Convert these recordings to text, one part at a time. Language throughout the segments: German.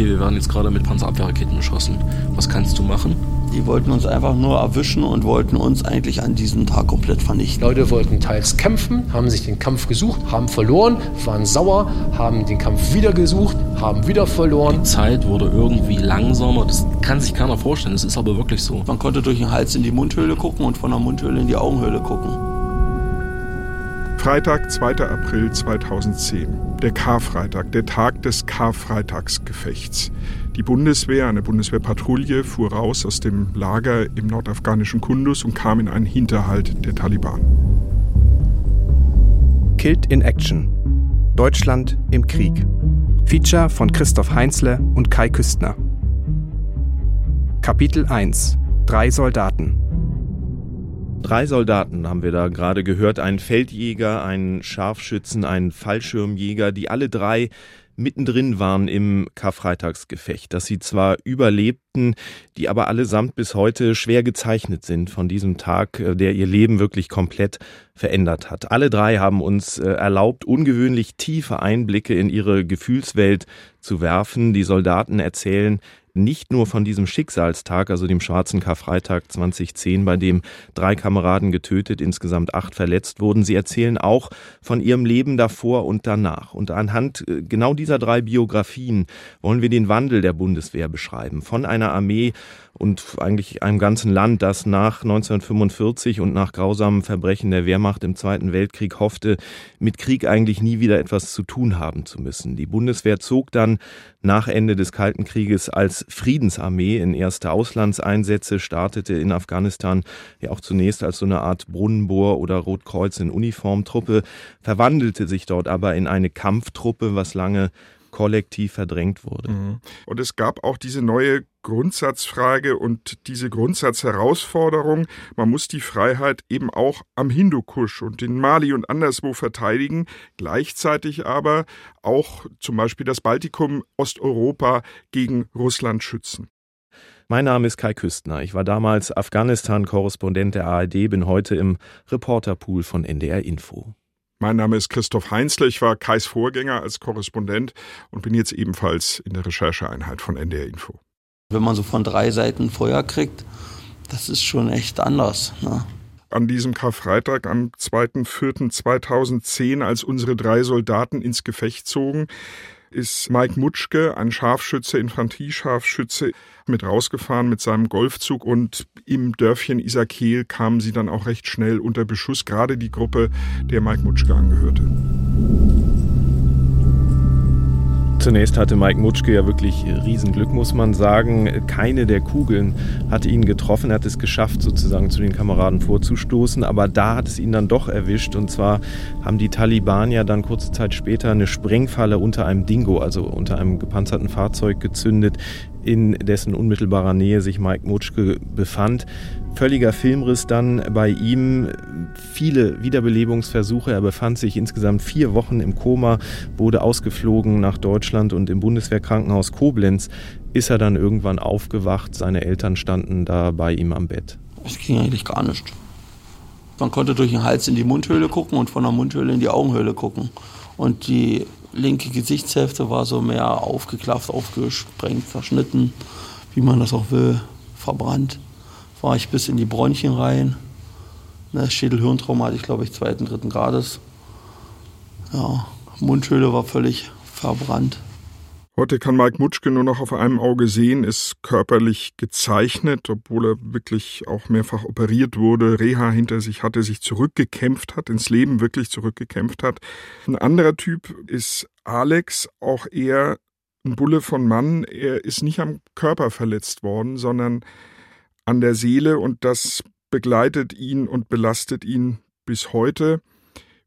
okay, wir werden jetzt gerade mit Panzerabwehrraketen beschossen. Was kannst du machen? Die wollten uns einfach nur erwischen und wollten uns eigentlich an diesem Tag komplett vernichten. Leute wollten teils kämpfen, haben sich den Kampf gesucht, haben verloren, waren sauer, haben den Kampf wieder gesucht, haben wieder verloren. Die Zeit wurde irgendwie langsamer. Das kann sich keiner vorstellen. Das ist aber wirklich so. Man konnte durch den Hals in die Mundhöhle gucken und von der Mundhöhle in die Augenhöhle gucken. Freitag, 2. April 2010. Der Karfreitag, der Tag des Karfreitagsgefechts. Die Bundeswehr, eine Bundeswehrpatrouille, fuhr raus aus dem Lager im nordafghanischen Kundus und kam in einen Hinterhalt der Taliban. Killed in Action. Deutschland im Krieg. Feature von Christoph Heinzle und Kai Küstner. Kapitel 1. Drei Soldaten. Drei Soldaten haben wir da gerade gehört, einen Feldjäger, einen Scharfschützen, einen Fallschirmjäger, die alle drei mittendrin waren im Karfreitagsgefecht, dass sie zwar überlebten, die aber allesamt bis heute schwer gezeichnet sind von diesem Tag, äh, der ihr Leben wirklich komplett verändert hat. Alle drei haben uns äh, erlaubt, ungewöhnlich tiefe Einblicke in ihre Gefühlswelt zu werfen. Die Soldaten erzählen nicht nur von diesem Schicksalstag, also dem schwarzen Karfreitag 2010, bei dem drei Kameraden getötet, insgesamt acht verletzt wurden. Sie erzählen auch von ihrem Leben davor und danach. Und anhand äh, genau dieser drei Biografien wollen wir den Wandel der Bundeswehr beschreiben. Von einer Armee und eigentlich einem ganzen Land, das nach 1945 und nach grausamen Verbrechen der Wehrmacht im Zweiten Weltkrieg hoffte, mit Krieg eigentlich nie wieder etwas zu tun haben zu müssen. Die Bundeswehr zog dann nach Ende des Kalten Krieges als Friedensarmee in erste Auslandseinsätze, startete in Afghanistan ja auch zunächst als so eine Art Brunnenbohr oder Rotkreuz in Uniformtruppe, verwandelte sich dort aber in eine Kampftruppe, was lange kollektiv verdrängt wurde. Mhm. Und es gab auch diese neue Grundsatzfrage und diese Grundsatzherausforderung, man muss die Freiheit eben auch am Hindukusch und in Mali und anderswo verteidigen, gleichzeitig aber auch zum Beispiel das Baltikum, Osteuropa gegen Russland schützen. Mein Name ist Kai Küstner. Ich war damals Afghanistan-Korrespondent der ARD, bin heute im Reporterpool von NDR Info. Mein Name ist Christoph Heinzle, ich war Kais Vorgänger als Korrespondent und bin jetzt ebenfalls in der Rechercheeinheit von NDR Info. Wenn man so von drei Seiten Feuer kriegt, das ist schon echt anders. Ne? An diesem Karfreitag, am 2.4.2010, als unsere drei Soldaten ins Gefecht zogen, ist Mike Mutschke, ein Scharfschütze, Infanteriescharfschütze, mit rausgefahren mit seinem Golfzug und im Dörfchen Isakel kamen sie dann auch recht schnell unter Beschuss, gerade die Gruppe, der Mike Mutschke angehörte. Zunächst hatte Mike Mutschke ja wirklich Riesenglück, muss man sagen. Keine der Kugeln hatte ihn getroffen. Er hat es geschafft, sozusagen zu den Kameraden vorzustoßen. Aber da hat es ihn dann doch erwischt. Und zwar haben die Taliban ja dann kurze Zeit später eine Sprengfalle unter einem Dingo, also unter einem gepanzerten Fahrzeug gezündet, in dessen unmittelbarer Nähe sich Mike Mutschke befand. Völliger Filmriss dann bei ihm, viele Wiederbelebungsversuche. Er befand sich insgesamt vier Wochen im Koma, wurde ausgeflogen nach Deutschland und im Bundeswehrkrankenhaus Koblenz ist er dann irgendwann aufgewacht. Seine Eltern standen da bei ihm am Bett. Es ging eigentlich gar nicht. Man konnte durch den Hals in die Mundhöhle gucken und von der Mundhöhle in die Augenhöhle gucken. Und die linke Gesichtshälfte war so mehr aufgeklafft, aufgesprengt, verschnitten, wie man das auch will, verbrannt. War ich bis in die Bronchien rein. Ne, Schädelhirntrauma hatte ich, glaube ich, zweiten, dritten Grades. Ja, Mundhöhle war völlig verbrannt. Heute kann Mike Mutschke nur noch auf einem Auge sehen, ist körperlich gezeichnet, obwohl er wirklich auch mehrfach operiert wurde, Reha hinter sich hatte, sich zurückgekämpft hat, ins Leben wirklich zurückgekämpft hat. Ein anderer Typ ist Alex, auch er ein Bulle von Mann. Er ist nicht am Körper verletzt worden, sondern an der Seele und das begleitet ihn und belastet ihn bis heute.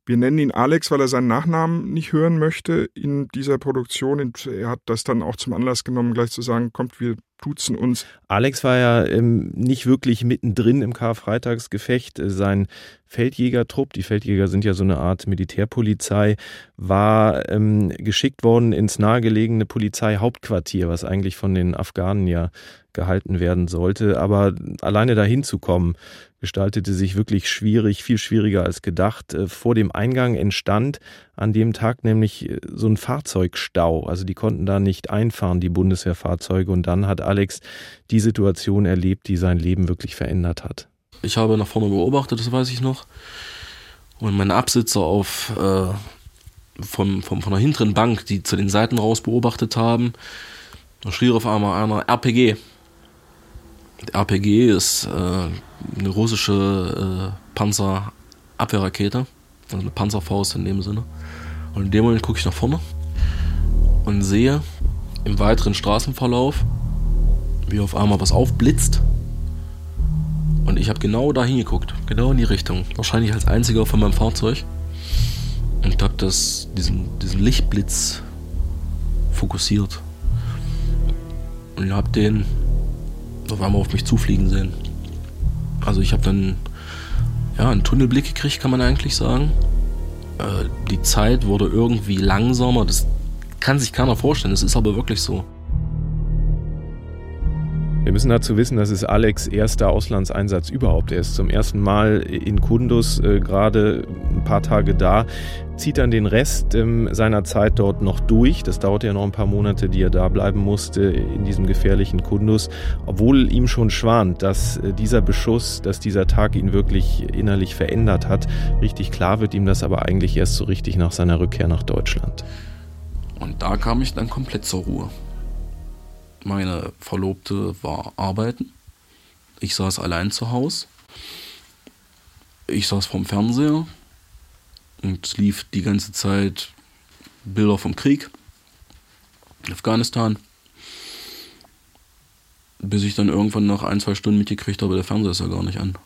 Wir nennen ihn Alex, weil er seinen Nachnamen nicht hören möchte in dieser Produktion. Und er hat das dann auch zum Anlass genommen, gleich zu sagen, kommt, wir duzen uns. Alex war ja ähm, nicht wirklich mittendrin im Karfreitagsgefecht. Sein Feldjägertrupp, die Feldjäger sind ja so eine Art Militärpolizei, war ähm, geschickt worden ins nahegelegene Polizeihauptquartier, was eigentlich von den Afghanen ja gehalten werden sollte. Aber alleine dahin zu kommen, gestaltete sich wirklich schwierig, viel schwieriger als gedacht. Äh, vor dem Eingang entstand an dem Tag nämlich äh, so ein Fahrzeugstau. Also die konnten da nicht einfahren, die Bundeswehrfahrzeuge. Und dann hat Alex die Situation erlebt, die sein Leben wirklich verändert hat. Ich habe nach vorne beobachtet, das weiß ich noch. Und mein Absitzer auf äh, vom, vom, von der hinteren Bank, die zu den Seiten raus beobachtet haben, da schrie auf einmal einer RPG. RPG ist äh, eine russische äh, Panzerabwehrrakete, also eine Panzerfaust in dem Sinne. Und in dem Moment gucke ich nach vorne und sehe im weiteren Straßenverlauf, wie auf einmal was aufblitzt. Und ich habe genau da hingeguckt, genau in die Richtung. Wahrscheinlich als einziger von meinem Fahrzeug. Und habe diesen, diesen Lichtblitz fokussiert. Und habe den auf einmal auf mich zufliegen sehen. Also ich habe dann ja, einen Tunnelblick gekriegt, kann man eigentlich sagen. Äh, die Zeit wurde irgendwie langsamer. Das kann sich keiner vorstellen. Das ist aber wirklich so. Wir müssen dazu wissen, das ist Alex erster Auslandseinsatz überhaupt. Er ist zum ersten Mal in Kundus äh, gerade ein paar Tage da, zieht dann den Rest ähm, seiner Zeit dort noch durch. Das dauerte ja noch ein paar Monate, die er da bleiben musste in diesem gefährlichen Kundus, obwohl ihm schon schwant, dass äh, dieser Beschuss, dass dieser Tag ihn wirklich innerlich verändert hat. Richtig klar wird ihm das aber eigentlich erst so richtig nach seiner Rückkehr nach Deutschland. Und da kam ich dann komplett zur Ruhe. Meine Verlobte war arbeiten. Ich saß allein zu Hause. Ich saß vorm Fernseher und lief die ganze Zeit Bilder vom Krieg in Afghanistan. Bis ich dann irgendwann nach ein, zwei Stunden mitgekriegt habe, der Fernseher ist ja gar nicht an.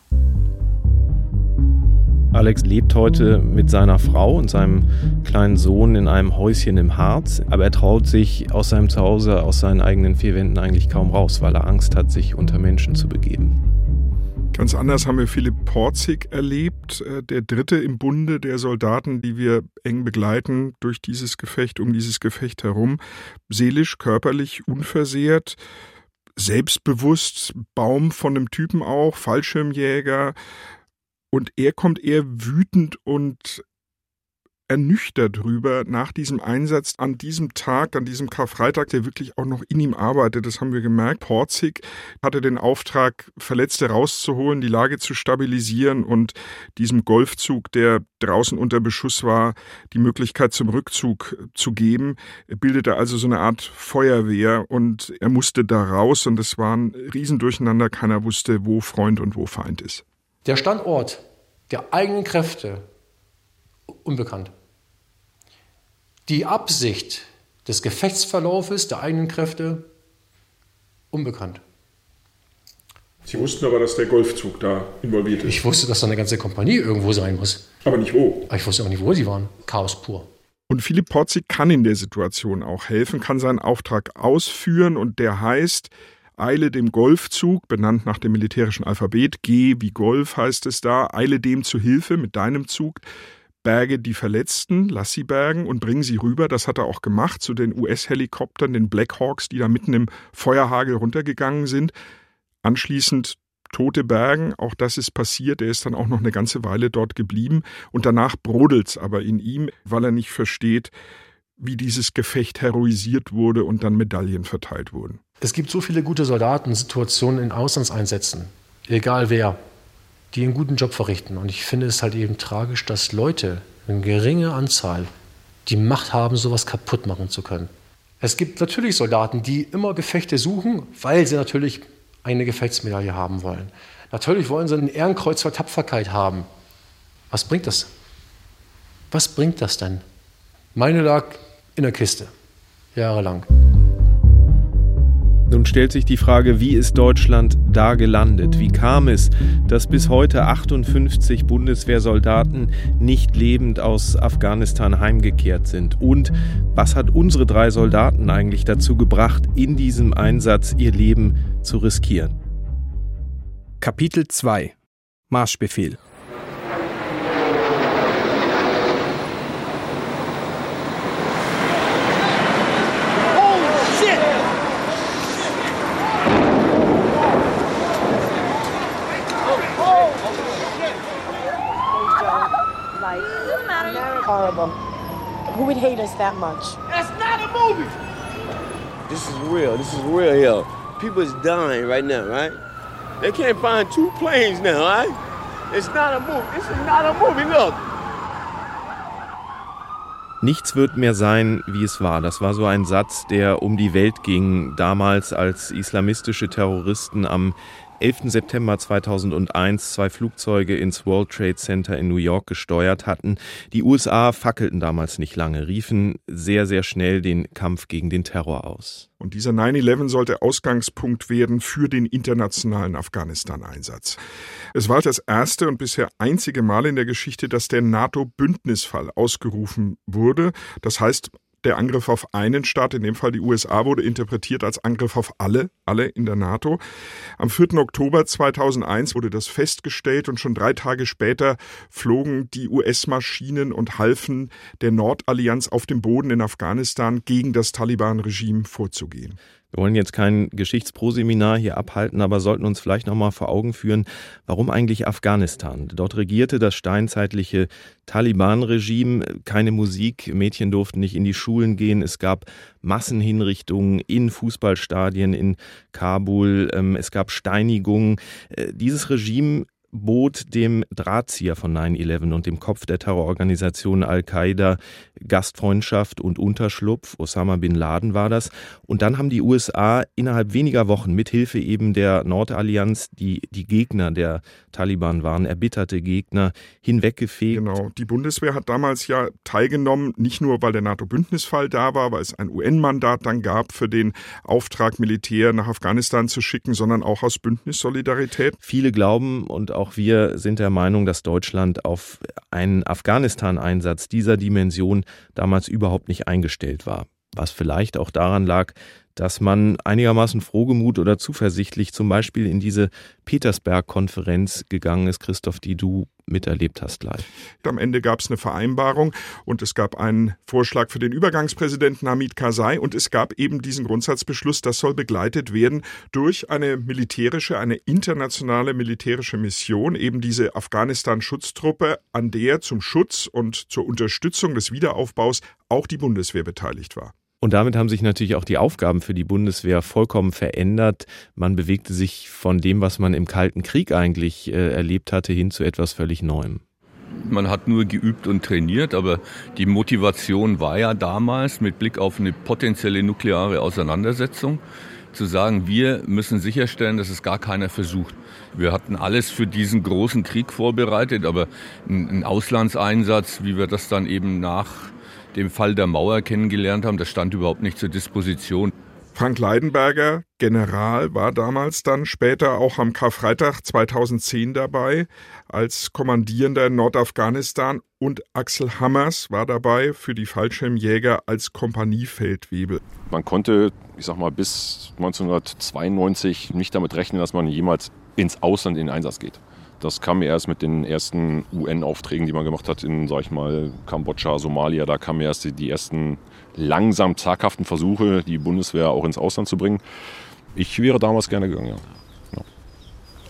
Alex lebt heute mit seiner Frau und seinem kleinen Sohn in einem Häuschen im Harz, aber er traut sich aus seinem Zuhause, aus seinen eigenen vier Wänden eigentlich kaum raus, weil er Angst hat, sich unter Menschen zu begeben. Ganz anders haben wir Philipp Porzig erlebt, äh, der dritte im Bunde der Soldaten, die wir eng begleiten durch dieses Gefecht, um dieses Gefecht herum. Seelisch, körperlich unversehrt, selbstbewusst, Baum von einem Typen auch, Fallschirmjäger, und er kommt eher wütend und ernüchtert drüber nach diesem Einsatz an diesem Tag, an diesem Karfreitag, der wirklich auch noch in ihm arbeitet. Das haben wir gemerkt. Porzig hatte den Auftrag, Verletzte rauszuholen, die Lage zu stabilisieren und diesem Golfzug, der draußen unter Beschuss war, die Möglichkeit zum Rückzug zu geben. Er bildete also so eine Art Feuerwehr und er musste da raus und es war ein Riesendurcheinander. Keiner wusste, wo Freund und wo Feind ist. Der Standort der eigenen Kräfte unbekannt. Die Absicht des Gefechtsverlaufes der eigenen Kräfte unbekannt. Sie wussten aber, dass der Golfzug da involviert ist. Ich wusste, dass da eine ganze Kompanie irgendwo sein muss. Aber nicht wo. Aber ich wusste aber nicht, wo sie waren. Chaos pur. Und Philipp Porzig kann in der Situation auch helfen, kann seinen Auftrag ausführen und der heißt, Eile dem Golfzug, benannt nach dem militärischen Alphabet, G wie Golf heißt es da, eile dem zu Hilfe mit deinem Zug, berge die Verletzten, lass sie bergen und bring sie rüber. Das hat er auch gemacht zu den US-Helikoptern, den Blackhawks, die da mitten im Feuerhagel runtergegangen sind. Anschließend Tote bergen, auch das ist passiert. Er ist dann auch noch eine ganze Weile dort geblieben. Und danach brodelt's aber in ihm, weil er nicht versteht, wie dieses Gefecht heroisiert wurde und dann Medaillen verteilt wurden. Es gibt so viele gute Soldatensituationen in Auslandseinsätzen, egal wer, die einen guten Job verrichten. Und ich finde es halt eben tragisch, dass Leute, eine geringe Anzahl, die Macht haben, sowas kaputt machen zu können. Es gibt natürlich Soldaten, die immer Gefechte suchen, weil sie natürlich eine Gefechtsmedaille haben wollen. Natürlich wollen sie ein Ehrenkreuz für Tapferkeit haben. Was bringt das? Was bringt das denn? Meine lag in der Kiste, jahrelang. Nun stellt sich die Frage, wie ist Deutschland da gelandet? Wie kam es, dass bis heute 58 Bundeswehrsoldaten nicht lebend aus Afghanistan heimgekehrt sind? Und was hat unsere drei Soldaten eigentlich dazu gebracht, in diesem Einsatz ihr Leben zu riskieren? Kapitel 2 Marschbefehl horrible. Who would hate us that much? That's not a movie. This is real. This is real here. People is dying right now, right? They can't find two planes now, right? It's not a movie. This is not a movie. Look. Nichts wird mehr sein, wie es war. Das war so ein Satz, der um die Welt ging, damals als islamistische Terroristen am 11. September 2001 zwei Flugzeuge ins World Trade Center in New York gesteuert hatten. Die USA fackelten damals nicht lange, riefen sehr, sehr schnell den Kampf gegen den Terror aus. Und dieser 9-11 sollte Ausgangspunkt werden für den internationalen Afghanistan-Einsatz. Es war das erste und bisher einzige Mal in der Geschichte, dass der NATO-Bündnisfall ausgerufen wurde. Das heißt, der Angriff auf einen Staat, in dem Fall die USA, wurde interpretiert als Angriff auf alle, alle in der NATO. Am 4. Oktober 2001 wurde das festgestellt und schon drei Tage später flogen die US-Maschinen und halfen der Nordallianz auf dem Boden in Afghanistan gegen das Taliban-Regime vorzugehen. Wir wollen jetzt kein Geschichtsproseminar hier abhalten, aber sollten uns vielleicht noch mal vor Augen führen, warum eigentlich Afghanistan? Dort regierte das steinzeitliche Taliban-Regime, keine Musik, Mädchen durften nicht in die Schulen gehen, es gab Massenhinrichtungen in Fußballstadien in Kabul, ähm, es gab Steinigungen. Äh, dieses Regime bot dem Drahtzieher von 9-11 und dem Kopf der Terrororganisation Al-Qaida Gastfreundschaft und Unterschlupf. Osama bin Laden war das. Und dann haben die USA innerhalb weniger Wochen mithilfe eben der Nordallianz, die die Gegner der Taliban waren, erbitterte Gegner, hinweggefegt. Genau. Die Bundeswehr hat damals ja teilgenommen, nicht nur weil der NATO-Bündnisfall da war, weil es ein UN-Mandat dann gab für den Auftrag, Militär nach Afghanistan zu schicken, sondern auch aus Bündnissolidarität. Viele glauben und auch wir sind der Meinung, dass Deutschland auf einen Afghanistan-Einsatz dieser Dimension damals überhaupt nicht eingestellt war. Was vielleicht auch daran lag, dass man einigermaßen frohgemut oder zuversichtlich zum Beispiel in diese Petersberg-Konferenz gegangen ist, Christoph, die du miterlebt hast live. Am Ende gab es eine Vereinbarung und es gab einen Vorschlag für den Übergangspräsidenten Hamid Karzai und es gab eben diesen Grundsatzbeschluss, das soll begleitet werden durch eine militärische, eine internationale militärische Mission, eben diese Afghanistan-Schutztruppe, an der zum Schutz und zur Unterstützung des Wiederaufbaus auch die Bundeswehr beteiligt war. Und damit haben sich natürlich auch die Aufgaben für die Bundeswehr vollkommen verändert. Man bewegte sich von dem, was man im Kalten Krieg eigentlich äh, erlebt hatte, hin zu etwas völlig Neuem. Man hat nur geübt und trainiert, aber die Motivation war ja damals mit Blick auf eine potenzielle nukleare Auseinandersetzung zu sagen, wir müssen sicherstellen, dass es gar keiner versucht. Wir hatten alles für diesen großen Krieg vorbereitet, aber ein Auslandseinsatz, wie wir das dann eben nach dem Fall der Mauer kennengelernt haben, das stand überhaupt nicht zur Disposition. Frank Leidenberger, General, war damals dann später auch am Karfreitag 2010 dabei als Kommandierender in Nordafghanistan und Axel Hammers war dabei für die Fallschirmjäger als Kompaniefeldwebel. Man konnte, ich sag mal, bis 1992 nicht damit rechnen, dass man jemals ins Ausland in den Einsatz geht. Das kam erst mit den ersten UN-Aufträgen, die man gemacht hat in, sag ich mal, Kambodscha, Somalia. Da kamen erst die, die ersten langsam zaghaften Versuche, die Bundeswehr auch ins Ausland zu bringen. Ich wäre damals gerne gegangen, ja. ja.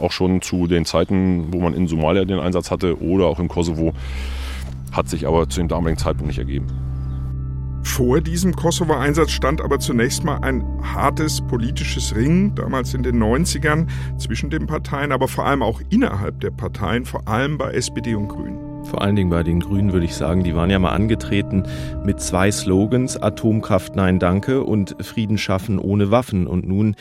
Auch schon zu den Zeiten, wo man in Somalia den Einsatz hatte oder auch im Kosovo, hat sich aber zu dem damaligen Zeitpunkt nicht ergeben. Vor diesem Kosovo-Einsatz stand aber zunächst mal ein hartes politisches Ringen, damals in den 90ern, zwischen den Parteien, aber vor allem auch innerhalb der Parteien, vor allem bei SPD und Grünen. Vor allen Dingen bei den Grünen würde ich sagen, die waren ja mal angetreten mit zwei Slogans, Atomkraft nein danke und Frieden schaffen ohne Waffen. Und nun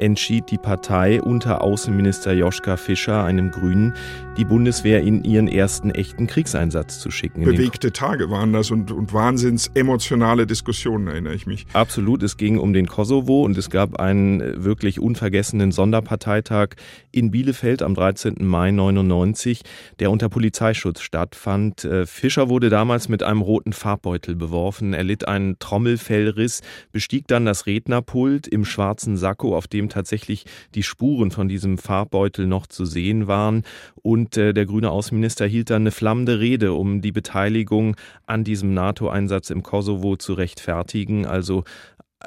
entschied die Partei unter Außenminister Joschka Fischer, einem Grünen, die Bundeswehr in ihren ersten echten Kriegseinsatz zu schicken. Bewegte Tage waren das und, und wahnsinns emotionale Diskussionen, erinnere ich mich. Absolut, es ging um den Kosovo und es gab einen äh, wirklich unvergessenen Sonderparteitag in Bielefeld am 13. Mai 99, der unter Polizeischutz stattfand. Äh, Fischer wurde damals mit einem roten Farbbeutel beworfen, er litt einen Trommelfellriss, bestieg dann das Rednerpult im schwarzen Sakko, auf dem tatsächlich die Spuren von diesem Farbbeutel noch zu sehen waren und äh, der grüne Außenminister hielt dann eine flammende Rede, um die Beteiligung an diesem NATO-Einsatz im Kosovo zu rechtfertigen. Also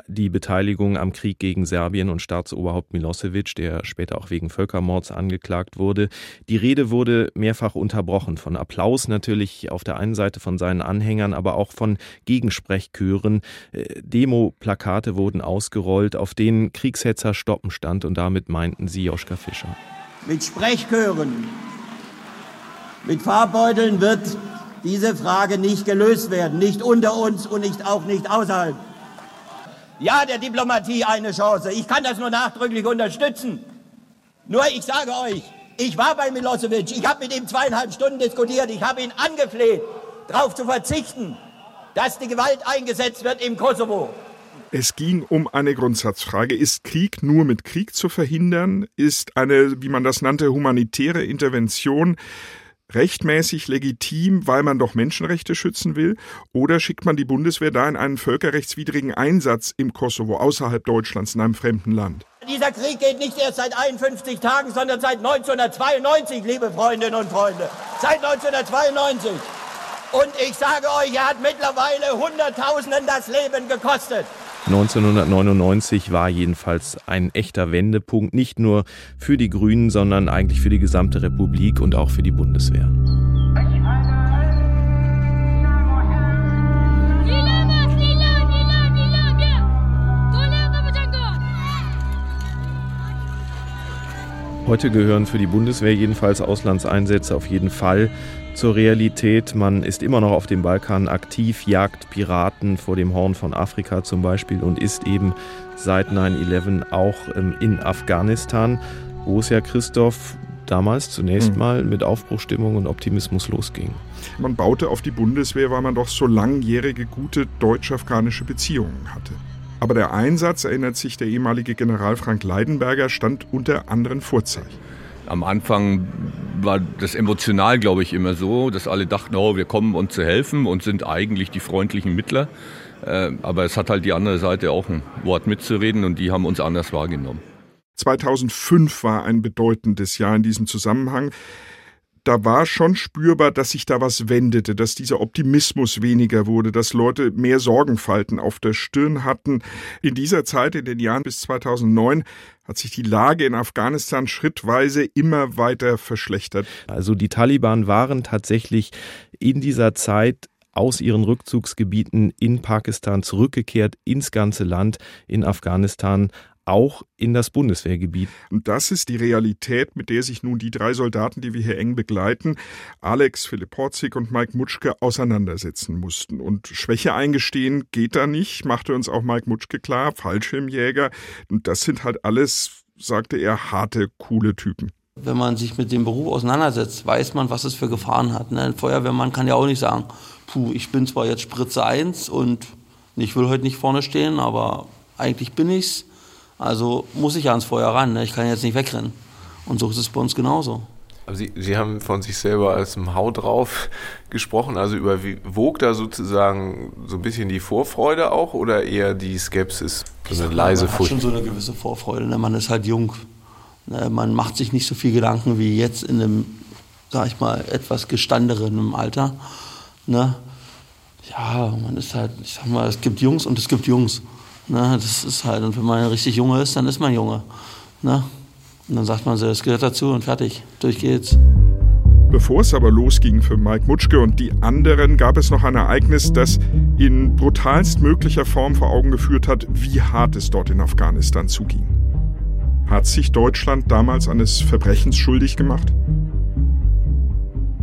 die Beteiligung am Krieg gegen Serbien und Staatsoberhaupt Milosevic, der später auch wegen Völkermords angeklagt wurde. Die Rede wurde mehrfach unterbrochen von Applaus natürlich auf der einen Seite von seinen Anhängern, aber auch von Gegensprechchören. Äh, Demo-Plakate wurden ausgerollt, auf denen Kriegshetzer stoppen stand und damit meinten sie Joschka Fischer. Mit Sprechchören, mit Farbbeuteln wird diese Frage nicht gelöst werden, nicht unter uns und nicht auch nicht außerhalb. Ja, der Diplomatie eine Chance. Ich kann das nur nachdrücklich unterstützen. Nur ich sage euch, ich war bei Milosevic, ich habe mit ihm zweieinhalb Stunden diskutiert, ich habe ihn angefleht, darauf zu verzichten, dass die Gewalt eingesetzt wird im Kosovo. Es ging um eine Grundsatzfrage. Ist Krieg nur mit Krieg zu verhindern? Ist eine, wie man das nannte, humanitäre Intervention rechtmäßig legitim, weil man doch Menschenrechte schützen will? Oder schickt man die Bundeswehr da in einen völkerrechtswidrigen Einsatz im Kosovo, außerhalb Deutschlands, in einem fremden Land? Dieser Krieg geht nicht erst seit 51 Tagen, sondern seit 1992, liebe Freundinnen und Freunde. Seit 1992. Und ich sage euch, er hat mittlerweile Hunderttausenden das Leben gekostet. 1999 war jedenfalls ein echter Wendepunkt, nicht nur für die Grünen, sondern eigentlich für die gesamte Republik und auch für die Bundeswehr. Heute gehören für die Bundeswehr jedenfalls Auslandseinsätze auf jeden Fall zur Realität. Man ist immer noch auf dem Balkan aktiv, jagt Piraten vor dem Horn von Afrika zum Beispiel und ist eben seit 9-11 auch ähm, in Afghanistan, wo es ja Christoph damals zunächst hm. mal mit Aufbruchstimmung und Optimismus losging. Man baute auf die Bundeswehr, weil man doch so langjährige gute deutsch-afghanische Beziehungen hatte. Aber der Einsatz, erinnert sich der ehemalige General Frank Leidenberger, stand unter anderen Vorzeichen. Am Anfang war das emotional, glaube ich, immer so, dass alle dachten, oh, wir kommen uns zu helfen und sind eigentlich die freundlichen Mittler. Äh, aber es hat halt die andere Seite auch ein Wort mitzureden und die haben uns anders wahrgenommen. 2005 war ein bedeutendes Jahr in diesem Zusammenhang da war schon spürbar, dass sich da was wendete, dass dieser Optimismus weniger wurde, dass Leute mehr Sorgenfalten auf der Stirn hatten. In dieser Zeit, in den Jahren bis 2009, hat sich die Lage in Afghanistan schrittweise immer weiter verschlechtert. Also die Taliban waren tatsächlich in dieser Zeit aus ihren Rückzugsgebieten in Pakistan zurückgekehrt ins ganze Land in Afghanistan auch in das Bundeswehrgebiet. Und das ist die Realität, mit der sich nun die drei Soldaten, die wir hier eng begleiten, Alex, Philipp Horzig und Mike Mutschke, auseinandersetzen mussten. Und Schwäche eingestehen geht da nicht, machte uns auch Mike Mutschke klar, Fallschirmjäger. Und das sind halt alles, sagte er, harte, coole Typen. Wenn man sich mit dem Beruf auseinandersetzt, weiß man, was es für Gefahren hat. Ne? Ein Feuerwehrmann kann ja auch nicht sagen, puh, ich bin zwar jetzt Spritze 1 und ich will heute nicht vorne stehen, aber eigentlich bin ich's also muss ich ja ans Feuer ran. Ne? Ich kann jetzt nicht wegrennen. Und so ist es bei uns genauso. Aber Sie, Sie haben von sich selber als ein Hau drauf gesprochen. Also überwog da sozusagen so ein bisschen die Vorfreude auch oder eher die Skepsis? So eine leise Furcht? Man hat schon so eine gewisse Vorfreude. Ne? Man ist halt jung. Ne? Man macht sich nicht so viel Gedanken wie jetzt in einem, sag ich mal, etwas gestandenen Alter. Ne? Ja, man ist halt, ich sag mal, es gibt Jungs und es gibt Jungs. Ne, das ist halt, und wenn man richtig Junge ist, dann ist man Junge. Ne? Und dann sagt man so, es gehört dazu und fertig, durch geht's. Bevor es aber losging für Mike Mutschke und die anderen, gab es noch ein Ereignis, das in brutalst möglicher Form vor Augen geführt hat, wie hart es dort in Afghanistan zuging. Hat sich Deutschland damals eines Verbrechens schuldig gemacht?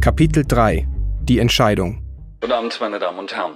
Kapitel 3 Die Entscheidung Guten Abend, meine Damen und Herren.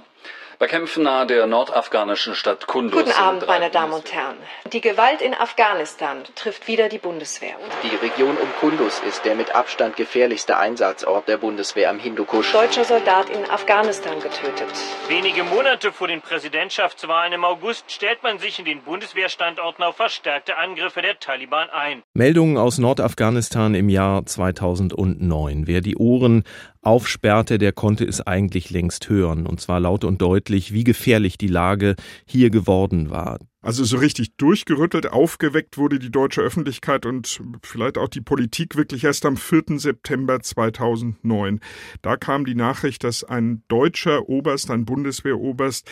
Bekämpfen nahe der nordafghanischen Stadt Kunduz. Guten Abend, meine Damen und Herren. Die Gewalt in Afghanistan trifft wieder die Bundeswehr. Die Region um Kunduz ist der mit Abstand gefährlichste Einsatzort der Bundeswehr am Hindukusch. Deutscher Soldat in Afghanistan getötet. Wenige Monate vor den Präsidentschaftswahlen im August stellt man sich in den Bundeswehrstandorten auf verstärkte Angriffe der Taliban ein. Meldungen aus Nordafghanistan im Jahr 2009. Wer die Ohren aufsperrte, der konnte es eigentlich längst hören, und zwar laut und deutlich, wie gefährlich die Lage hier geworden war. Also so richtig durchgerüttelt, aufgeweckt wurde die deutsche Öffentlichkeit und vielleicht auch die Politik wirklich erst am 4. September 2009. Da kam die Nachricht, dass ein deutscher Oberst, ein Bundeswehroberst,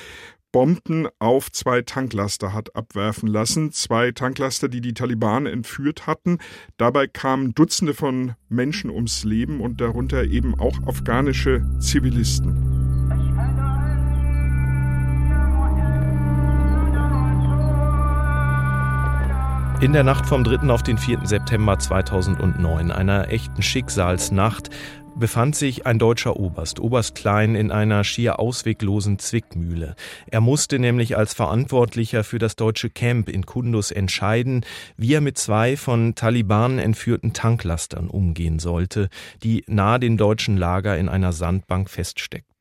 Bomben auf zwei Tanklaster hat abwerfen lassen. Zwei Tanklaster, die die Taliban entführt hatten. Dabei kamen Dutzende von Menschen ums Leben und darunter eben auch afghanische Zivilisten. In der Nacht vom 3. auf den 4. September 2009, einer echten Schicksalsnacht, befand sich ein deutscher Oberst, Oberst Klein, in einer schier ausweglosen Zwickmühle. Er musste nämlich als Verantwortlicher für das deutsche Camp in Kundus entscheiden, wie er mit zwei von Taliban entführten Tanklastern umgehen sollte, die nahe dem deutschen Lager in einer Sandbank feststeckten.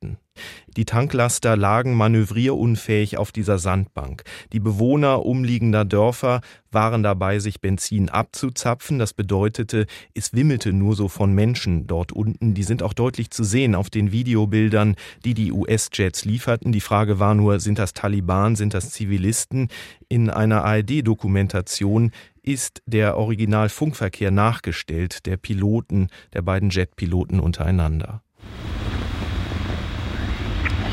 Die Tanklaster lagen manövrierunfähig auf dieser Sandbank. Die Bewohner umliegender Dörfer waren dabei, sich Benzin abzuzapfen. Das bedeutete, es wimmelte nur so von Menschen dort unten. Die sind auch deutlich zu sehen auf den Videobildern, die die US-Jets lieferten. Die Frage war nur, sind das Taliban, sind das Zivilisten? In einer ARD-Dokumentation ist der Originalfunkverkehr nachgestellt, der Piloten, der beiden Jetpiloten untereinander.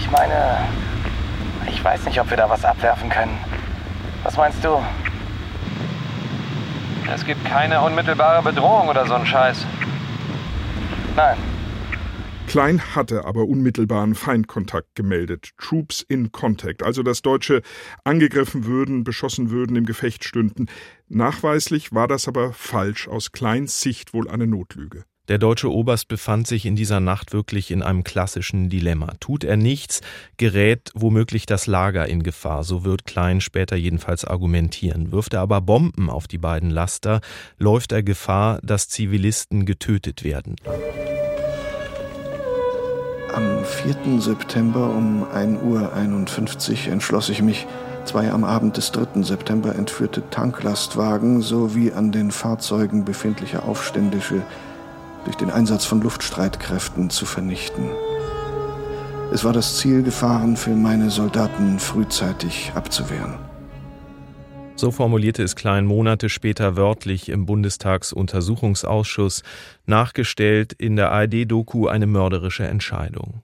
Ich meine, ich weiß nicht, ob wir da was abwerfen können. Was meinst du? Es gibt keine unmittelbare Bedrohung oder so ein Scheiß. Nein. Klein hatte aber unmittelbaren Feindkontakt gemeldet. Troops in Contact, also dass Deutsche angegriffen würden, beschossen würden, im Gefecht stünden. Nachweislich war das aber falsch, aus Kleins Sicht wohl eine Notlüge. Der deutsche Oberst befand sich in dieser Nacht wirklich in einem klassischen Dilemma. Tut er nichts, gerät womöglich das Lager in Gefahr, so wird Klein später jedenfalls argumentieren. Wirft er aber Bomben auf die beiden Laster, läuft er Gefahr, dass Zivilisten getötet werden. Am 4. September um 1.51 Uhr entschloss ich mich, zwei am Abend des 3. September entführte Tanklastwagen sowie an den Fahrzeugen befindliche Aufständische durch den Einsatz von Luftstreitkräften zu vernichten. Es war das Ziel, Gefahren für meine Soldaten frühzeitig abzuwehren. So formulierte es Klein Monate später wörtlich im Bundestagsuntersuchungsausschuss, nachgestellt in der ARD-Doku eine mörderische Entscheidung.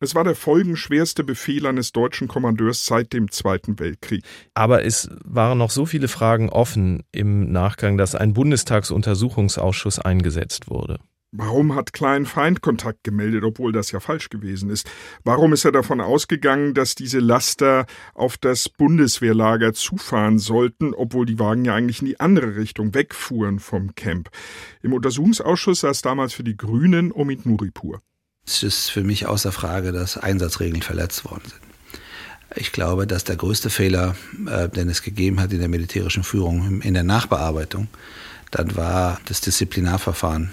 Es war der folgenschwerste Befehl eines deutschen Kommandeurs seit dem Zweiten Weltkrieg. Aber es waren noch so viele Fragen offen im Nachgang, dass ein Bundestagsuntersuchungsausschuss eingesetzt wurde. Warum hat Klein Feindkontakt gemeldet, obwohl das ja falsch gewesen ist? Warum ist er davon ausgegangen, dass diese Laster auf das Bundeswehrlager zufahren sollten, obwohl die Wagen ja eigentlich in die andere Richtung wegfuhren vom Camp? Im Untersuchungsausschuss saß damals für die Grünen Omid Nuripur. Es ist für mich außer Frage, dass Einsatzregeln verletzt worden sind. Ich glaube, dass der größte Fehler, äh, den es gegeben hat in der militärischen Führung, in der Nachbearbeitung, dann war das Disziplinarverfahren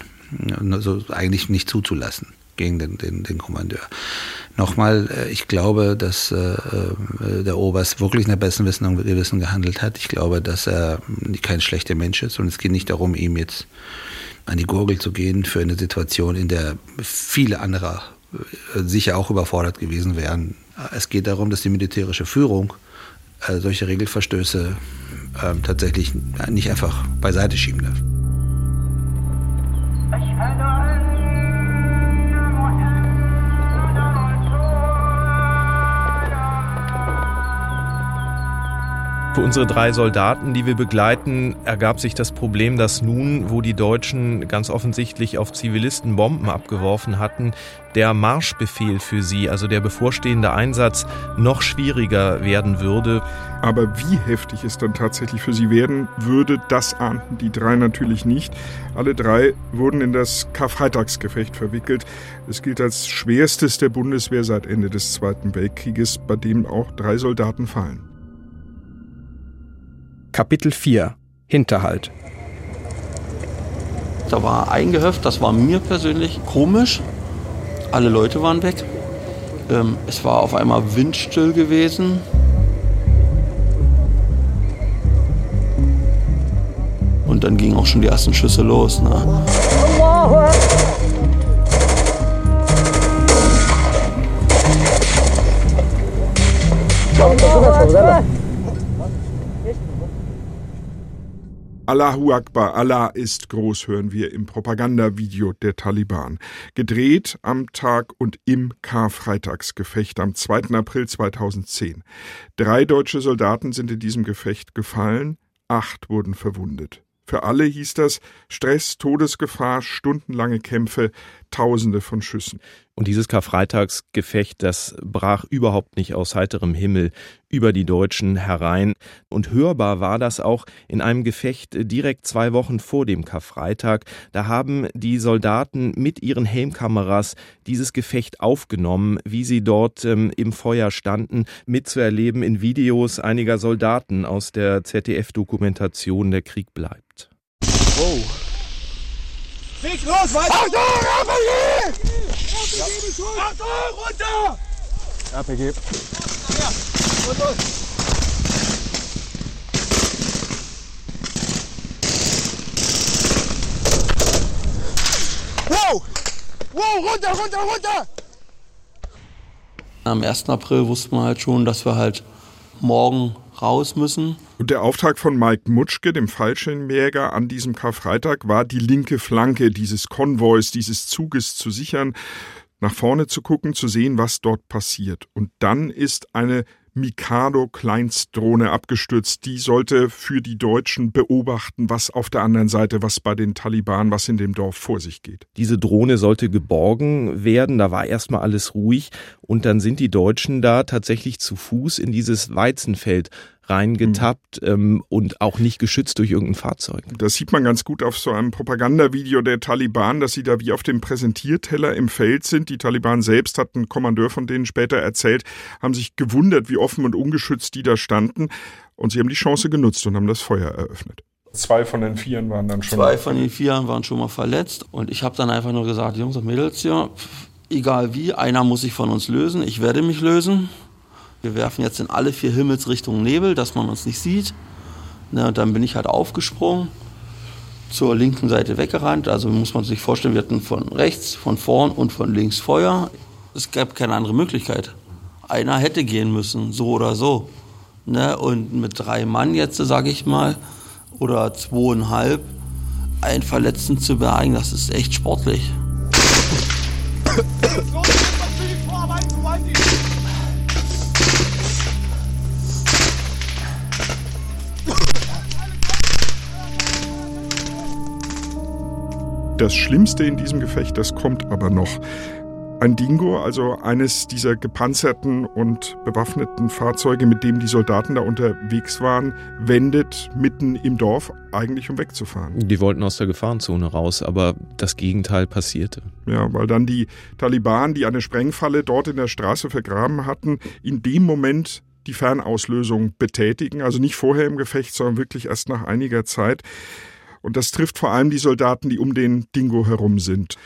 also eigentlich nicht zuzulassen gegen den, den, den Kommandeur. Nochmal, äh, ich glaube, dass äh, äh, der Oberst wirklich nach bestem Wissen und Gewissen gehandelt hat. Ich glaube, dass er kein schlechter Mensch ist und es geht nicht darum, ihm jetzt an die Gurgel zu gehen für eine Situation, in der viele andere äh, sicher auch überfordert gewesen wären. Es geht darum, dass die militärische Führung äh, solche Regelverstöße äh, tatsächlich nicht einfach beiseite schieben darf. Für unsere drei Soldaten, die wir begleiten, ergab sich das Problem, dass nun, wo die Deutschen ganz offensichtlich auf Zivilisten Bomben abgeworfen hatten, der Marschbefehl für sie, also der bevorstehende Einsatz, noch schwieriger werden würde. Aber wie heftig es dann tatsächlich für sie werden würde, das ahnten die drei natürlich nicht. Alle drei wurden in das Karfreitagsgefecht verwickelt. Es gilt als schwerstes der Bundeswehr seit Ende des Zweiten Weltkrieges, bei dem auch drei Soldaten fallen. Kapitel 4 Hinterhalt Da war ein Gehöft, das war mir persönlich komisch. Alle Leute waren weg. Ähm, es war auf einmal windstill gewesen. Und dann gingen auch schon die ersten Schüsse los. Ne? Allahu Akbar, Allah ist groß, hören wir im Propagandavideo der Taliban. Gedreht am Tag und im Karfreitagsgefecht am 2. April 2010. Drei deutsche Soldaten sind in diesem Gefecht gefallen, acht wurden verwundet. Für alle hieß das Stress, Todesgefahr, stundenlange Kämpfe, Tausende von Schüssen. Und dieses Karfreitagsgefecht, das brach überhaupt nicht aus heiterem Himmel über die Deutschen herein. Und hörbar war das auch in einem Gefecht direkt zwei Wochen vor dem Karfreitag. Da haben die Soldaten mit ihren Helmkameras dieses Gefecht aufgenommen, wie sie dort ähm, im Feuer standen, mitzuerleben in Videos einiger Soldaten aus der ZDF-Dokumentation Der Krieg bleibt. Wow. Weg los, weiter! Achtung, RPG! RPG ja. Achtung, runter! RPG. Ja, und los! Wow! Wow, runter, runter, runter! Am 1. April wussten wir halt schon, dass wir halt morgen raus müssen. Und der Auftrag von Mike Mutschke, dem Fallschirmjäger, an diesem Karfreitag war, die linke Flanke dieses Konvois, dieses Zuges zu sichern, nach vorne zu gucken, zu sehen, was dort passiert. Und dann ist eine Mikado-Kleinstdrohne abgestürzt. Die sollte für die Deutschen beobachten, was auf der anderen Seite, was bei den Taliban, was in dem Dorf vor sich geht. Diese Drohne sollte geborgen werden. Da war erstmal alles ruhig. Und dann sind die Deutschen da tatsächlich zu Fuß in dieses Weizenfeld reingetappt mhm. ähm, und auch nicht geschützt durch irgendein Fahrzeug. Das sieht man ganz gut auf so einem Propagandavideo der Taliban, dass sie da wie auf dem Präsentierteller im Feld sind. Die Taliban selbst, hat ein Kommandeur von denen später erzählt, haben sich gewundert, wie offen und ungeschützt die da standen. Und sie haben die Chance genutzt und haben das Feuer eröffnet. Zwei von den Vieren waren dann schon. Zwei von den Vieren waren schon mal verletzt. Und ich habe dann einfach nur gesagt, Jungs und Mädels, ja, egal wie, einer muss sich von uns lösen. Ich werde mich lösen. Wir werfen jetzt in alle vier Himmelsrichtungen Nebel, dass man uns nicht sieht. Ne, und dann bin ich halt aufgesprungen, zur linken Seite weggerannt. Also muss man sich vorstellen, wir hatten von rechts, von vorn und von links Feuer. Es gab keine andere Möglichkeit. Einer hätte gehen müssen, so oder so. Ne, und mit drei Mann jetzt, sage ich mal, oder zweieinhalb, einen Verletzten zu beeigen, das ist echt sportlich. Das Schlimmste in diesem Gefecht, das kommt aber noch. Ein Dingo, also eines dieser gepanzerten und bewaffneten Fahrzeuge, mit dem die Soldaten da unterwegs waren, wendet mitten im Dorf, eigentlich um wegzufahren. Die wollten aus der Gefahrenzone raus, aber das Gegenteil passierte. Ja, weil dann die Taliban, die eine Sprengfalle dort in der Straße vergraben hatten, in dem Moment die Fernauslösung betätigen, also nicht vorher im Gefecht, sondern wirklich erst nach einiger Zeit. Und das trifft vor allem die Soldaten, die um den Dingo herum sind.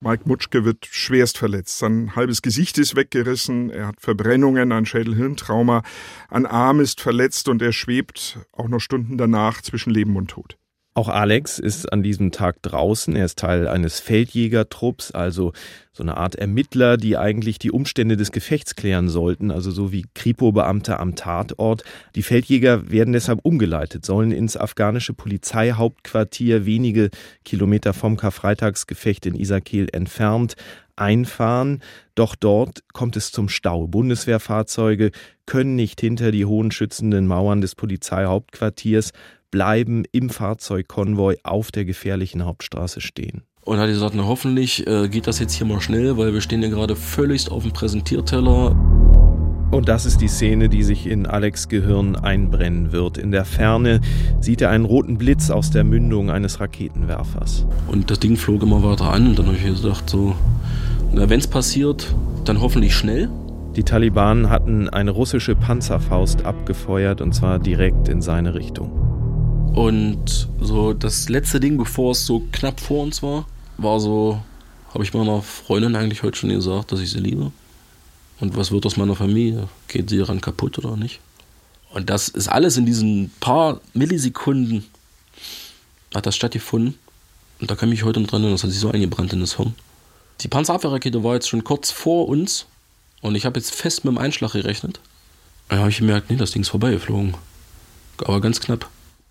Mike Mutschke wird schwerst verletzt. Sein halbes Gesicht ist weggerissen, er hat Verbrennungen, ein Schädelhirntrauma, ein Arm ist verletzt und er schwebt auch noch Stunden danach zwischen Leben und Tod. Auch Alex ist an diesem Tag draußen. Er ist Teil eines Feldjägertrupps, also so eine Art Ermittler, die eigentlich die Umstände des Gefechts klären sollten, also so wie Kripo-Beamte am Tatort. Die Feldjäger werden deshalb umgeleitet, sollen ins afghanische Polizeihauptquartier wenige Kilometer vom Karfreitagsgefecht in Isakil entfernt einfahren. Doch dort kommt es zum Stau. Bundeswehrfahrzeuge können nicht hinter die hohen schützenden Mauern des Polizeihauptquartiers bleiben im Fahrzeugkonvoi auf der gefährlichen Hauptstraße stehen. Und hat gesagt, na hoffentlich äh, geht das jetzt hier mal schnell, weil wir stehen ja gerade völligst auf dem Präsentierteller. Und das ist die Szene, die sich in Alex Gehirn einbrennen wird. In der Ferne sieht er einen roten Blitz aus der Mündung eines Raketenwerfers. Und das Ding flog immer weiter an und dann habe ich gedacht, so, wenn es passiert, dann hoffentlich schnell. Die Taliban hatten eine russische Panzerfaust abgefeuert und zwar direkt in seine Richtung. Und so das letzte Ding, bevor es so knapp vor uns war, war so, habe ich meiner Freundin eigentlich heute schon gesagt, dass ich sie liebe. Und was wird aus meiner Familie? Geht sie daran kaputt oder nicht? Und das ist alles in diesen paar Millisekunden hat das stattgefunden. Und da kann ich mich heute noch dran erinnern, das hat sich so eingebrannt in das Hirn. Die Panzerabwehrrakete war jetzt schon kurz vor uns und ich habe jetzt fest mit dem Einschlag gerechnet. Da habe ich gemerkt, nee, das Ding ist vorbeigeflogen. Aber ganz knapp.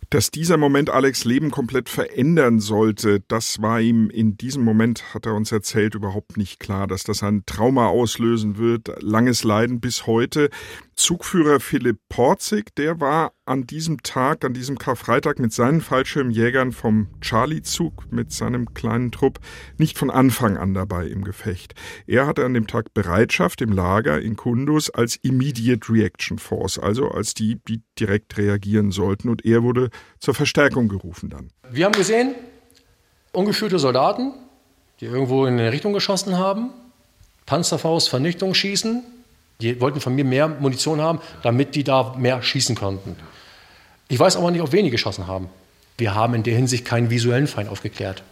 Dass dieser Moment Alex Leben komplett verändern sollte, das war ihm in diesem Moment, hat er uns erzählt, überhaupt nicht klar, dass das ein Trauma auslösen wird, langes Leiden bis heute. Zugführer Philipp Porzig, der war an diesem Tag, an diesem Karfreitag mit seinen Fallschirmjägern vom Charlie-Zug mit seinem kleinen Trupp nicht von Anfang an dabei im Gefecht. Er hatte an dem Tag Bereitschaft im Lager in Kundus als Immediate Reaction Force, also als die, die direkt reagieren sollten. Und er wurde zur Verstärkung gerufen dann. Wir haben gesehen, ungeschülte Soldaten, die irgendwo in eine Richtung geschossen haben, Panzerfaust, Vernichtung schießen, die wollten von mir mehr Munition haben, damit die da mehr schießen konnten. Ich weiß aber nicht, ob wenige geschossen haben. Wir haben in der Hinsicht keinen visuellen Feind aufgeklärt.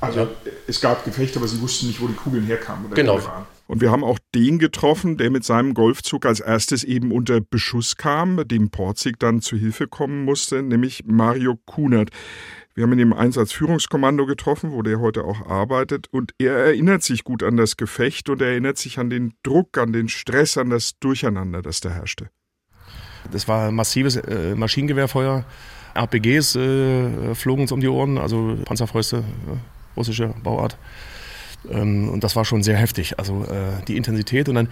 Also es gab Gefechte, aber sie wussten nicht, wo die Kugeln herkamen. genau. Und wir haben auch den getroffen, der mit seinem Golfzug als erstes eben unter Beschuss kam, dem Porzig dann zu Hilfe kommen musste, nämlich Mario Kunert. Wir haben ihn im Einsatzführungskommando getroffen, wo der heute auch arbeitet. Und er erinnert sich gut an das Gefecht und er erinnert sich an den Druck, an den Stress, an das Durcheinander, das da herrschte. Das war massives äh, Maschinengewehrfeuer. RPGs äh, flogen uns um die Ohren, also Panzerfäuste, äh, russische Bauart. Ähm, und das war schon sehr heftig. Also äh, die Intensität und dann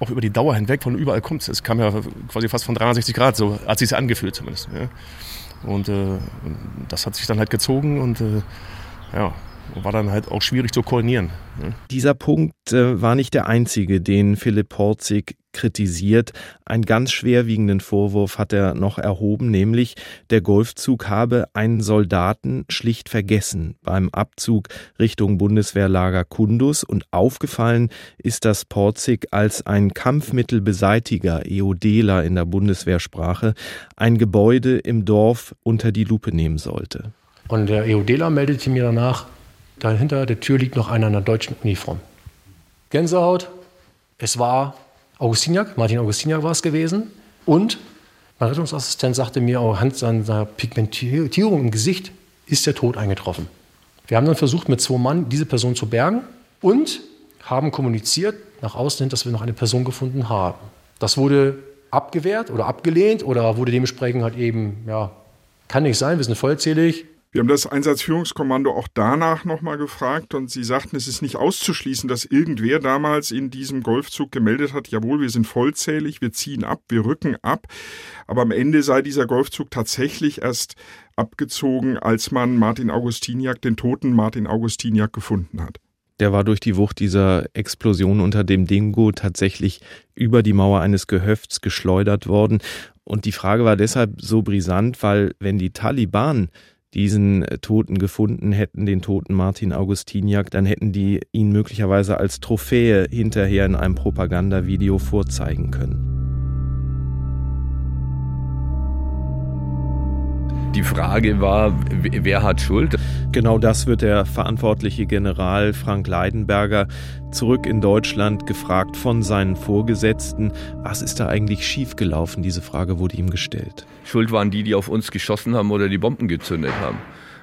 auch über die Dauer hinweg, von überall kommt es. Es kam ja quasi fast von 360 Grad, so hat sich angefühlt zumindest. Ja. Und äh, das hat sich dann halt gezogen und äh, ja, war dann halt auch schwierig zu koordinieren. Ne? Dieser Punkt äh, war nicht der einzige, den Philipp Porzig kritisiert. Einen ganz schwerwiegenden Vorwurf hat er noch erhoben, nämlich der Golfzug habe einen Soldaten schlicht vergessen beim Abzug Richtung Bundeswehrlager Kundus und aufgefallen ist das Porzig als ein Kampfmittelbeseitiger, EODler in der Bundeswehrsprache, ein Gebäude im Dorf unter die Lupe nehmen sollte. Und der EODler meldete mir danach, dahinter der Tür liegt noch einer in einer deutschen Uniform. Gänsehaut, es war Augustiniak, Martin Augustiniak war es gewesen. Und mein Rettungsassistent sagte mir, anhand seiner Pigmentierung im Gesicht ist der Tod eingetroffen. Wir haben dann versucht, mit zwei Mann diese Person zu bergen und haben kommuniziert nach außen hin, dass wir noch eine Person gefunden haben. Das wurde abgewehrt oder abgelehnt oder wurde dementsprechend halt eben, ja, kann nicht sein, wir sind vollzählig, wir haben das Einsatzführungskommando auch danach nochmal gefragt und sie sagten, es ist nicht auszuschließen, dass irgendwer damals in diesem Golfzug gemeldet hat, jawohl, wir sind vollzählig, wir ziehen ab, wir rücken ab. Aber am Ende sei dieser Golfzug tatsächlich erst abgezogen, als man Martin Augustiniak, den toten Martin Augustiniak gefunden hat. Der war durch die Wucht dieser Explosion unter dem Dingo tatsächlich über die Mauer eines Gehöfts geschleudert worden. Und die Frage war deshalb so brisant, weil wenn die Taliban diesen äh, Toten gefunden hätten, den toten Martin Augustiniak, dann hätten die ihn möglicherweise als Trophäe hinterher in einem Propagandavideo vorzeigen können. Die Frage war, wer hat Schuld? Genau das wird der verantwortliche General Frank Leidenberger zurück in Deutschland gefragt von seinen Vorgesetzten. Was ist da eigentlich schiefgelaufen? Diese Frage wurde ihm gestellt. Schuld waren die, die auf uns geschossen haben oder die Bomben gezündet haben.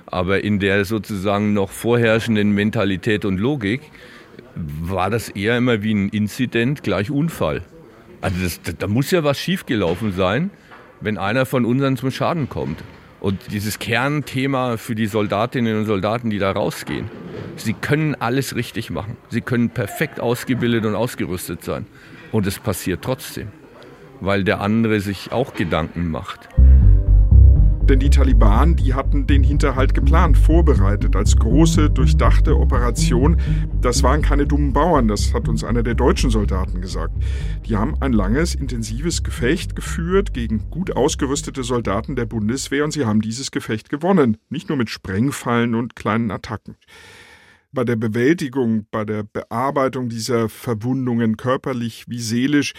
Aber in der sozusagen noch vorherrschenden Mentalität und Logik war das eher immer wie ein Inzident gleich Unfall. Also das, da muss ja was schiefgelaufen sein, wenn einer von unseren zum Schaden kommt. Und dieses Kernthema für die Soldatinnen und Soldaten, die da rausgehen, sie können alles richtig machen. Sie können perfekt ausgebildet und ausgerüstet sein. Und es passiert trotzdem, weil der andere sich auch Gedanken macht. Denn die Taliban, die hatten den Hinterhalt geplant, vorbereitet als große, durchdachte Operation. Das waren keine dummen Bauern, das hat uns einer der deutschen Soldaten gesagt. Die haben ein langes, intensives Gefecht geführt gegen gut ausgerüstete Soldaten der Bundeswehr und sie haben dieses Gefecht gewonnen. Nicht nur mit Sprengfallen und kleinen Attacken bei der Bewältigung, bei der Bearbeitung dieser Verwundungen körperlich wie seelisch,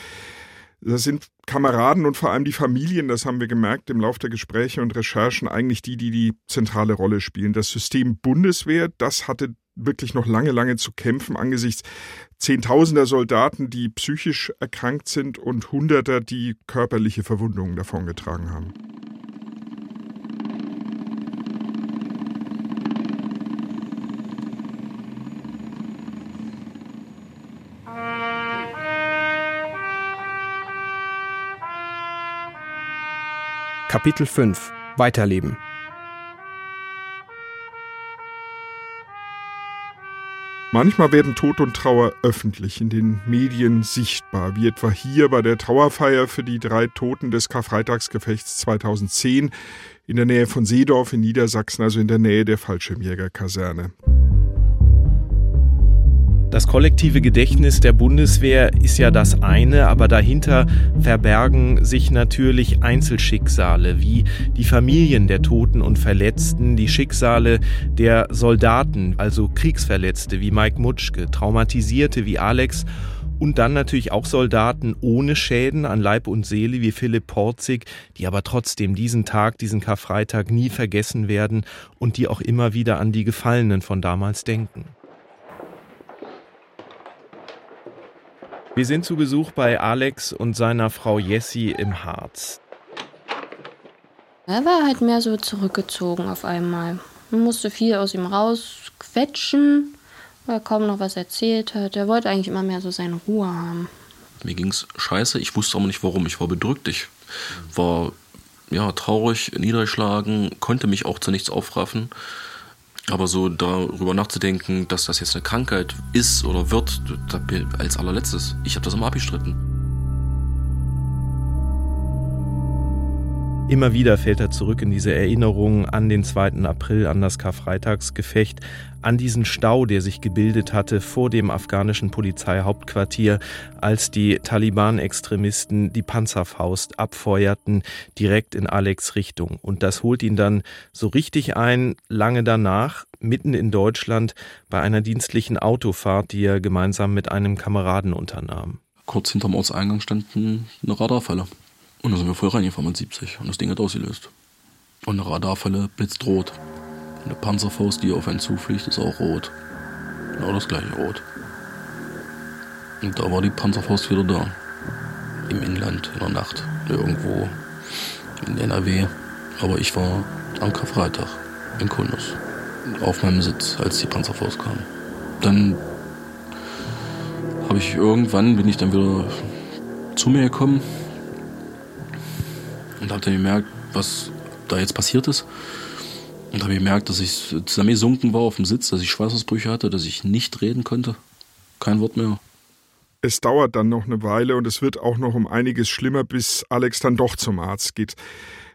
das sind Kameraden und vor allem die Familien, das haben wir gemerkt im Laufe der Gespräche und Recherchen, eigentlich die, die die zentrale Rolle spielen. Das System Bundeswehr, das hatte wirklich noch lange, lange zu kämpfen angesichts Zehntausender Soldaten, die psychisch erkrankt sind und Hunderter, die körperliche Verwundungen davongetragen haben. Kapitel 5 Weiterleben Manchmal werden Tod und Trauer öffentlich in den Medien sichtbar, wie etwa hier bei der Trauerfeier für die drei Toten des Karfreitagsgefechts 2010 in der Nähe von Seedorf in Niedersachsen, also in der Nähe der Fallschirmjägerkaserne. Das kollektive Gedächtnis der Bundeswehr ist ja das eine, aber dahinter verbergen sich natürlich Einzelschicksale, wie die Familien der Toten und Verletzten, die Schicksale der Soldaten, also Kriegsverletzte wie Mike Mutschke, Traumatisierte wie Alex und dann natürlich auch Soldaten ohne Schäden an Leib und Seele wie Philipp Porzig, die aber trotzdem diesen Tag, diesen Karfreitag nie vergessen werden und die auch immer wieder an die Gefallenen von damals denken. Wir sind zu Besuch bei Alex und seiner Frau Jessie im Harz. Er war halt mehr so zurückgezogen auf einmal. Man musste viel aus ihm rausquetschen, weil er kaum noch was erzählt hat. Er wollte eigentlich immer mehr so seine Ruhe haben. Mir ging's scheiße, ich wusste aber nicht warum. Ich war bedrückt, ich war ja traurig, niedergeschlagen, konnte mich auch zu nichts aufraffen. Aber so darüber nachzudenken, dass das jetzt eine Krankheit ist oder wird, als allerletztes. Ich habe das immer abgestritten. Immer wieder fällt er zurück in diese Erinnerungen an den 2. April, an das Karfreitagsgefecht, an diesen Stau, der sich gebildet hatte vor dem afghanischen Polizeihauptquartier, als die Taliban-Extremisten die Panzerfaust abfeuerten, direkt in Alex Richtung. Und das holt ihn dann so richtig ein, lange danach, mitten in Deutschland, bei einer dienstlichen Autofahrt, die er gemeinsam mit einem Kameraden unternahm. Kurz hinterm Ortseingang stand eine Radarfalle. Und da sind wir voll reingefahren mit 70 und das Ding hat ausgelöst. Und eine Radarfalle blitzt rot. Eine Panzerfaust, die auf einen zufliegt, ist auch rot. Genau das gleiche rot. Und da war die Panzerfaust wieder da. Im Inland, in der Nacht. Irgendwo in NRW. Aber ich war am Karfreitag in Kundus. Auf meinem Sitz, als die Panzerfaust kam. Dann habe ich irgendwann, bin ich dann wieder zu mir gekommen und habe dann gemerkt, was da jetzt passiert ist. Und habe gemerkt, dass ich zusammengesunken war auf dem Sitz, dass ich Schweißausbrüche hatte, dass ich nicht reden konnte. Kein Wort mehr. Es dauert dann noch eine Weile und es wird auch noch um einiges schlimmer, bis Alex dann doch zum Arzt geht.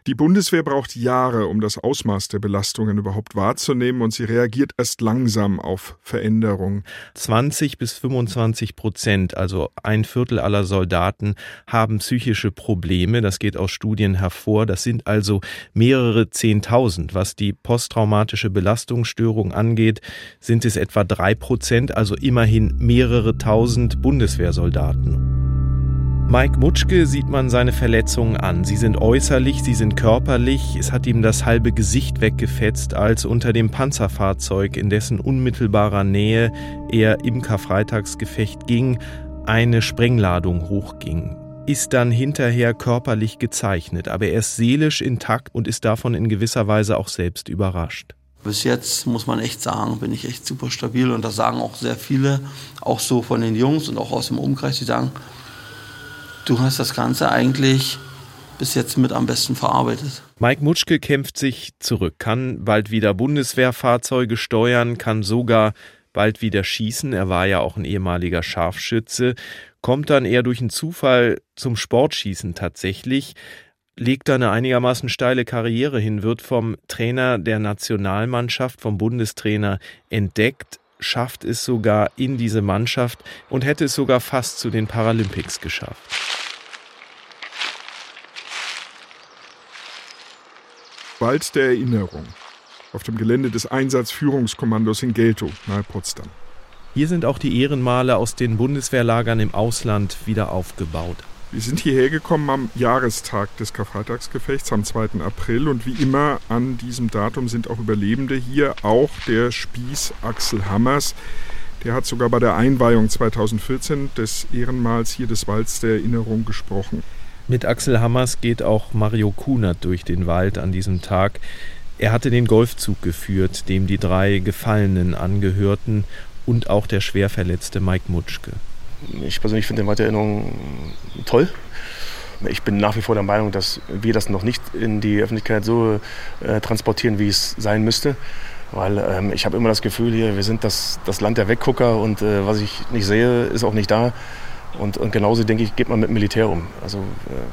Die Bundeswehr braucht Jahre, um das Ausmaß der Belastungen überhaupt wahrzunehmen und sie reagiert erst langsam auf Veränderungen. 20 bis 25 Prozent, also ein Viertel aller Soldaten, haben psychische Probleme. Das geht aus Studien hervor. Das sind also mehrere Zehntausend. Was die posttraumatische Belastungsstörung angeht, sind es etwa drei Prozent, also immerhin mehrere tausend Bundeswehrsoldaten. Mike Mutschke sieht man seine Verletzungen an. Sie sind äußerlich, sie sind körperlich. Es hat ihm das halbe Gesicht weggefetzt, als unter dem Panzerfahrzeug, in dessen unmittelbarer Nähe er im Karfreitagsgefecht ging, eine Sprengladung hochging. Ist dann hinterher körperlich gezeichnet, aber er ist seelisch intakt und ist davon in gewisser Weise auch selbst überrascht. Bis jetzt muss man echt sagen, bin ich echt super stabil und das sagen auch sehr viele, auch so von den Jungs und auch aus dem Umkreis, die sagen, du hast das Ganze eigentlich bis jetzt mit am besten verarbeitet. Mike Mutschke kämpft sich zurück, kann bald wieder Bundeswehrfahrzeuge steuern, kann sogar bald wieder schießen. Er war ja auch ein ehemaliger Scharfschütze, kommt dann eher durch einen Zufall zum Sportschießen tatsächlich. legt da eine einigermaßen steile Karriere hin, wird vom Trainer der Nationalmannschaft, vom Bundestrainer entdeckt, schafft es sogar in diese Mannschaft und hätte es sogar fast zu den Paralympics geschafft. Wald der Erinnerung auf dem Gelände des Einsatzführungskommandos in Geltow nahe Potsdam. Hier sind auch die Ehrenmale aus den Bundeswehrlagern im Ausland wieder aufgebaut. Wir sind hierher gekommen am Jahrestag des Karfreitagsgefechts am 2. April und wie immer an diesem Datum sind auch Überlebende hier, auch der Spieß Axel Hammers. Der hat sogar bei der Einweihung 2014 des Ehrenmals hier des Walds der Erinnerung gesprochen. Mit Axel Hammers geht auch Mario Kunert durch den Wald an diesem Tag. Er hatte den Golfzug geführt, dem die drei Gefallenen angehörten und auch der schwer verletzte Mike Mutschke. Ich persönlich finde den Erinnerung toll. Ich bin nach wie vor der Meinung, dass wir das noch nicht in die Öffentlichkeit so äh, transportieren, wie es sein müsste. Weil ähm, ich habe immer das Gefühl hier, wir sind das, das Land der Weggucker und äh, was ich nicht sehe, ist auch nicht da. Und, und genauso, denke ich, geht man mit Militär um. Also äh,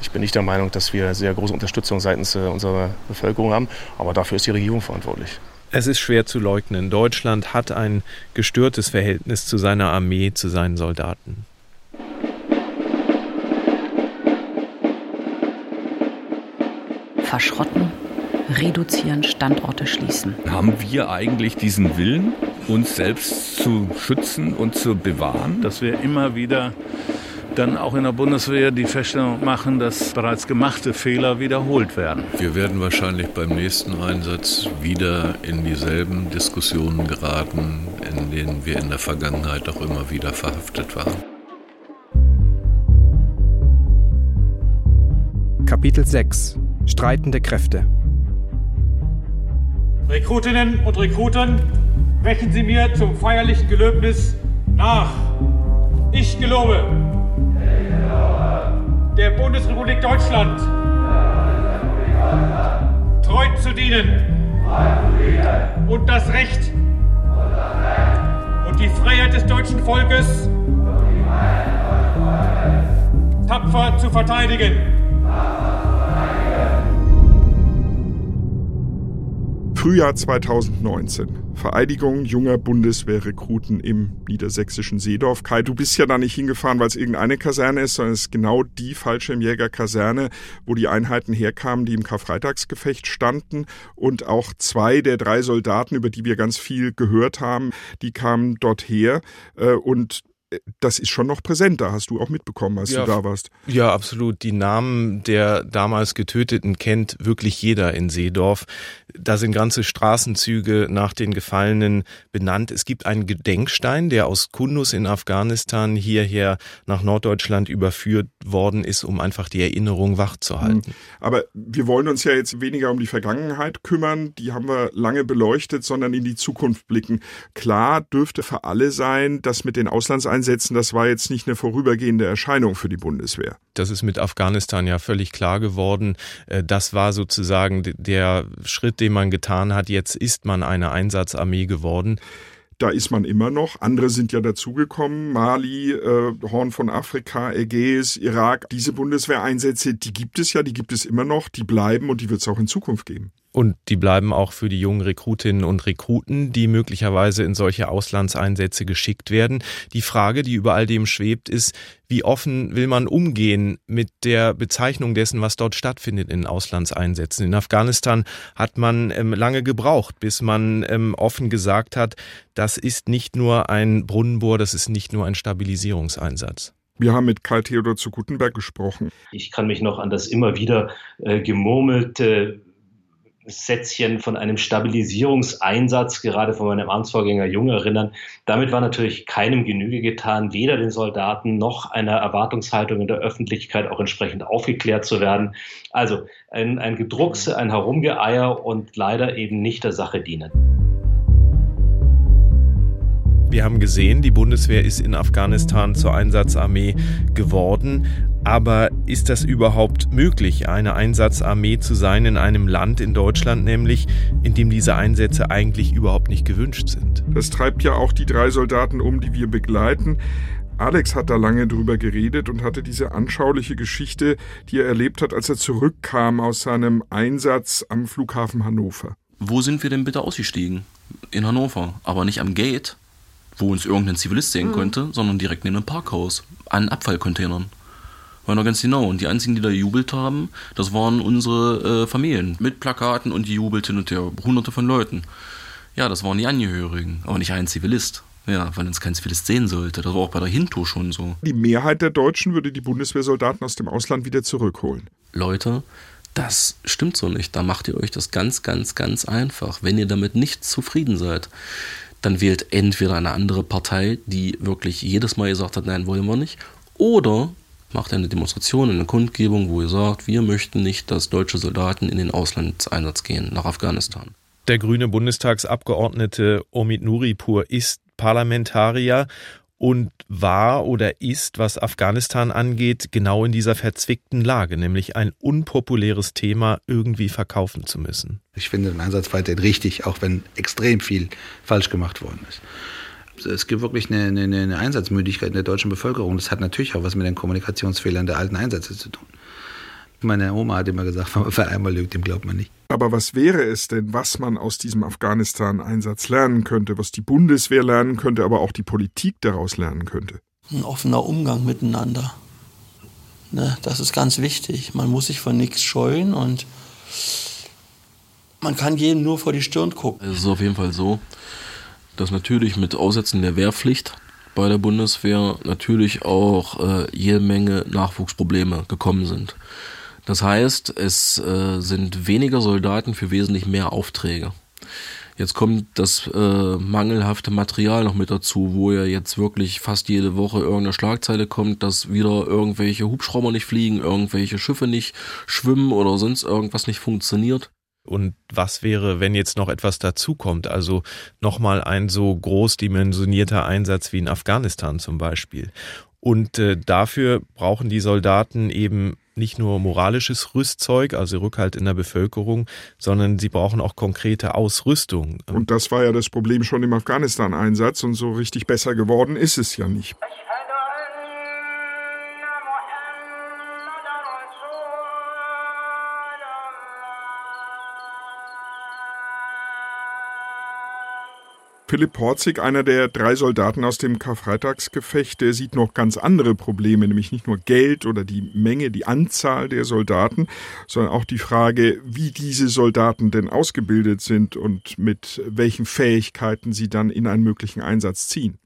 ich bin nicht der Meinung, dass wir sehr große Unterstützung seitens äh, unserer Bevölkerung haben, aber dafür ist die Regierung verantwortlich. Es ist schwer zu leugnen. Deutschland hat ein gestörtes Verhältnis zu seiner Armee, zu seinen Soldaten. Verschrotten, reduzieren, Standorte schließen. Haben wir eigentlich diesen Willen, uns selbst zu schützen und zu bewahren? Dass wir immer wieder dann auch in der Bundeswehr die Feststellung machen, dass bereits gemachte Fehler wiederholt werden. Wir werden wahrscheinlich beim nächsten Einsatz wieder in dieselben Diskussionen geraten, in denen wir in der Vergangenheit auch immer wieder verhaftet waren. Kapitel 6 Streitende Kräfte Rekrutinnen und Rekruten, brechen Sie mir zum feierlichen Gelöbnis nach. Ich gelobe, der Bundesrepublik Deutschland treu zu dienen und das Recht und die Freiheit des deutschen Volkes tapfer zu verteidigen. Frühjahr 2019. Vereidigung junger Bundeswehrrekruten im niedersächsischen Seedorf. Kai, du bist ja da nicht hingefahren, weil es irgendeine Kaserne ist, sondern es ist genau die Fallschirmjägerkaserne, wo die Einheiten herkamen, die im Karfreitagsgefecht standen. Und auch zwei der drei Soldaten, über die wir ganz viel gehört haben, die kamen dort her. Äh, und das ist schon noch präsent, da hast du auch mitbekommen, als ja, du da warst. Ja, absolut. Die Namen der damals Getöteten kennt wirklich jeder in Seedorf. Da sind ganze Straßenzüge nach den Gefallenen benannt. Es gibt einen Gedenkstein, der aus Kundus in Afghanistan hierher nach Norddeutschland überführt worden ist, um einfach die Erinnerung wachzuhalten. Hm. Aber wir wollen uns ja jetzt weniger um die Vergangenheit kümmern, die haben wir lange beleuchtet, sondern in die Zukunft blicken. Klar dürfte für alle sein, dass mit den Auslandseinsätzen, das war jetzt nicht eine vorübergehende Erscheinung für die Bundeswehr. Das ist mit Afghanistan ja völlig klar geworden. Äh, das war sozusagen der Schritt, den man getan hat. Jetzt ist man eine Einsatzarmee geworden. Da ist man immer noch. Andere sind ja dazugekommen. Mali, äh, Horn von Afrika, Ägäis, Irak. Diese Bundeswehreinsätze, die gibt es ja, die gibt es immer noch, die bleiben und die wird es auch in Zukunft geben. Und die bleiben auch für die jungen Rekrutinnen und Rekruten, die möglicherweise in solche Auslandseinsätze geschickt werden. Die Frage, die über all dem schwebt, ist, wie offen will man umgehen mit der Bezeichnung dessen, was dort stattfindet in Auslandseinsätzen. In Afghanistan hat man ähm, lange gebraucht, bis man ähm, offen gesagt hat, das ist nicht nur ein Brunnenbohr, das ist nicht nur ein Stabilisierungseinsatz. Wir haben mit Karl Theodor zu Gutenberg gesprochen. Ich kann mich noch an das immer wieder äh, gemurmelte Sätzchen von einem Stabilisierungseinsatz, gerade von meinem Amtsvorgänger Jung erinnern. Damit war natürlich keinem Genüge getan, weder den Soldaten noch einer Erwartungshaltung in der Öffentlichkeit auch entsprechend aufgeklärt zu werden. Also ein, ein Gedruckse, ein Herumgeeier und leider eben nicht der Sache dienen. Wir haben gesehen, die Bundeswehr ist in Afghanistan zur Einsatzarmee geworden. Aber ist das überhaupt möglich, eine Einsatzarmee zu sein in einem Land, in Deutschland nämlich, in dem diese Einsätze eigentlich überhaupt nicht gewünscht sind? Das treibt ja auch die drei Soldaten um, die wir begleiten. Alex hat da lange drüber geredet und hatte diese anschauliche Geschichte, die er erlebt hat, als er zurückkam aus seinem Einsatz am Flughafen Hannover. Wo sind wir denn bitte ausgestiegen? In Hannover. Aber nicht am Gate, wo uns irgendein Zivilist sehen mhm. könnte, sondern direkt neben einem Parkhaus. An Abfallcontainern. War noch ganz genau. Und die einzigen, die da jubelt haben, das waren unsere äh, Familien. Mit Plakaten und die jubelt hin und her. Hunderte von Leuten. Ja, das waren die Angehörigen, aber nicht ein Zivilist. Ja, weil uns kein Zivilist sehen sollte. Das war auch bei der Hinto schon so. Die Mehrheit der Deutschen würde die Bundeswehrsoldaten aus dem Ausland wieder zurückholen. Leute, das stimmt so nicht. Da macht ihr euch das ganz, ganz, ganz einfach. Wenn ihr damit nicht zufrieden seid, dann wählt entweder eine andere Partei, die wirklich jedes Mal gesagt hat, nein, wollen wir nicht, oder macht eine Demonstration, eine Kundgebung, wo ihr sagt, wir möchten nicht, dass deutsche Soldaten in den Auslandseinsatz gehen, nach Afghanistan. Der grüne Bundestagsabgeordnete Omid Nuripur ist Parlamentarier und war oder ist, was Afghanistan angeht, genau in dieser verzwickten Lage, nämlich ein unpopuläres Thema irgendwie verkaufen zu müssen. Ich finde den Einsatz weiterhin richtig, auch wenn extrem viel falsch gemacht worden ist. Es gibt wirklich eine, eine, eine Einsatzmüdigkeit in der deutschen Bevölkerung. Das hat natürlich auch was mit den Kommunikationsfehlern der alten Einsätze zu tun. Meine Oma hat immer gesagt, wer einmal lügt, dem glaubt man nicht. Aber was wäre es denn, was man aus diesem Afghanistan-Einsatz lernen könnte, was die Bundeswehr lernen könnte, aber auch die Politik daraus lernen könnte? Ein offener Umgang miteinander. Ne, das ist ganz wichtig. Man muss sich von nichts scheuen und man kann jedem nur vor die Stirn gucken. Es ist auf jeden Fall so, dass natürlich mit Aussetzen der Wehrpflicht bei der Bundeswehr natürlich auch äh, jede Menge Nachwuchsprobleme gekommen sind. Das heißt, es äh, sind weniger Soldaten für wesentlich mehr Aufträge. Jetzt kommt das äh, mangelhafte Material noch mit dazu, wo ja jetzt wirklich fast jede Woche irgendeine Schlagzeile kommt, dass wieder irgendwelche Hubschrauber nicht fliegen, irgendwelche Schiffe nicht schwimmen oder sonst irgendwas nicht funktioniert. Und was wäre, wenn jetzt noch etwas dazukommt? Also nochmal ein so großdimensionierter Einsatz wie in Afghanistan zum Beispiel. Und äh, dafür brauchen die Soldaten eben nicht nur moralisches Rüstzeug, also Rückhalt in der Bevölkerung, sondern sie brauchen auch konkrete Ausrüstung. Und das war ja das Problem schon im Afghanistan-Einsatz und so richtig besser geworden ist es ja nicht. Philipp Porzig, einer der drei Soldaten aus dem Karfreitagsgefecht, der sieht noch ganz andere Probleme, nämlich nicht nur Geld oder die Menge, die Anzahl der Soldaten, sondern auch die Frage, wie diese Soldaten denn ausgebildet sind und mit welchen Fähigkeiten sie dann in einen möglichen Einsatz ziehen.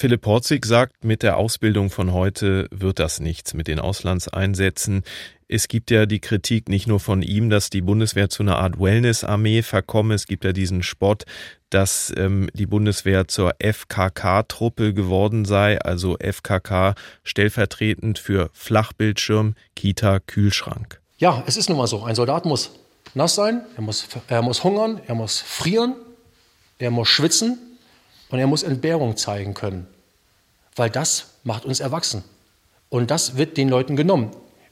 Philipp Porzig sagt, mit der Ausbildung von heute wird das nichts mit den Auslandseinsätzen. Es gibt ja die Kritik nicht nur von ihm, dass die Bundeswehr zu einer Art Wellness-Armee verkomme. Es gibt ja diesen Spott, dass ähm, die Bundeswehr zur FKK-Truppe geworden sei, also FKK stellvertretend für Flachbildschirm, Kita, Kühlschrank. Ja, es ist nun mal so. Ein Soldat muss nass sein, er muss, er muss hungern, er muss frieren, er muss schwitzen und er muss Entbehrung zeigen können. Weil das macht uns erwachsen. Und das wird den Leuten genommen.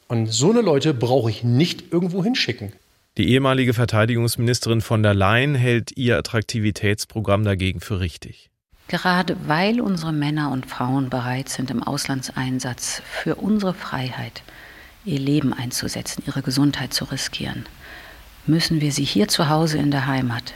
Und so eine Leute brauche ich nicht irgendwo hinschicken. Die ehemalige Verteidigungsministerin von der Leyen hält ihr Attraktivitätsprogramm dagegen für richtig. Gerade weil unsere Männer und Frauen bereit sind, im Auslandseinsatz für unsere Freiheit ihr Leben einzusetzen, ihre Gesundheit zu riskieren, müssen wir sie hier zu Hause in der Heimat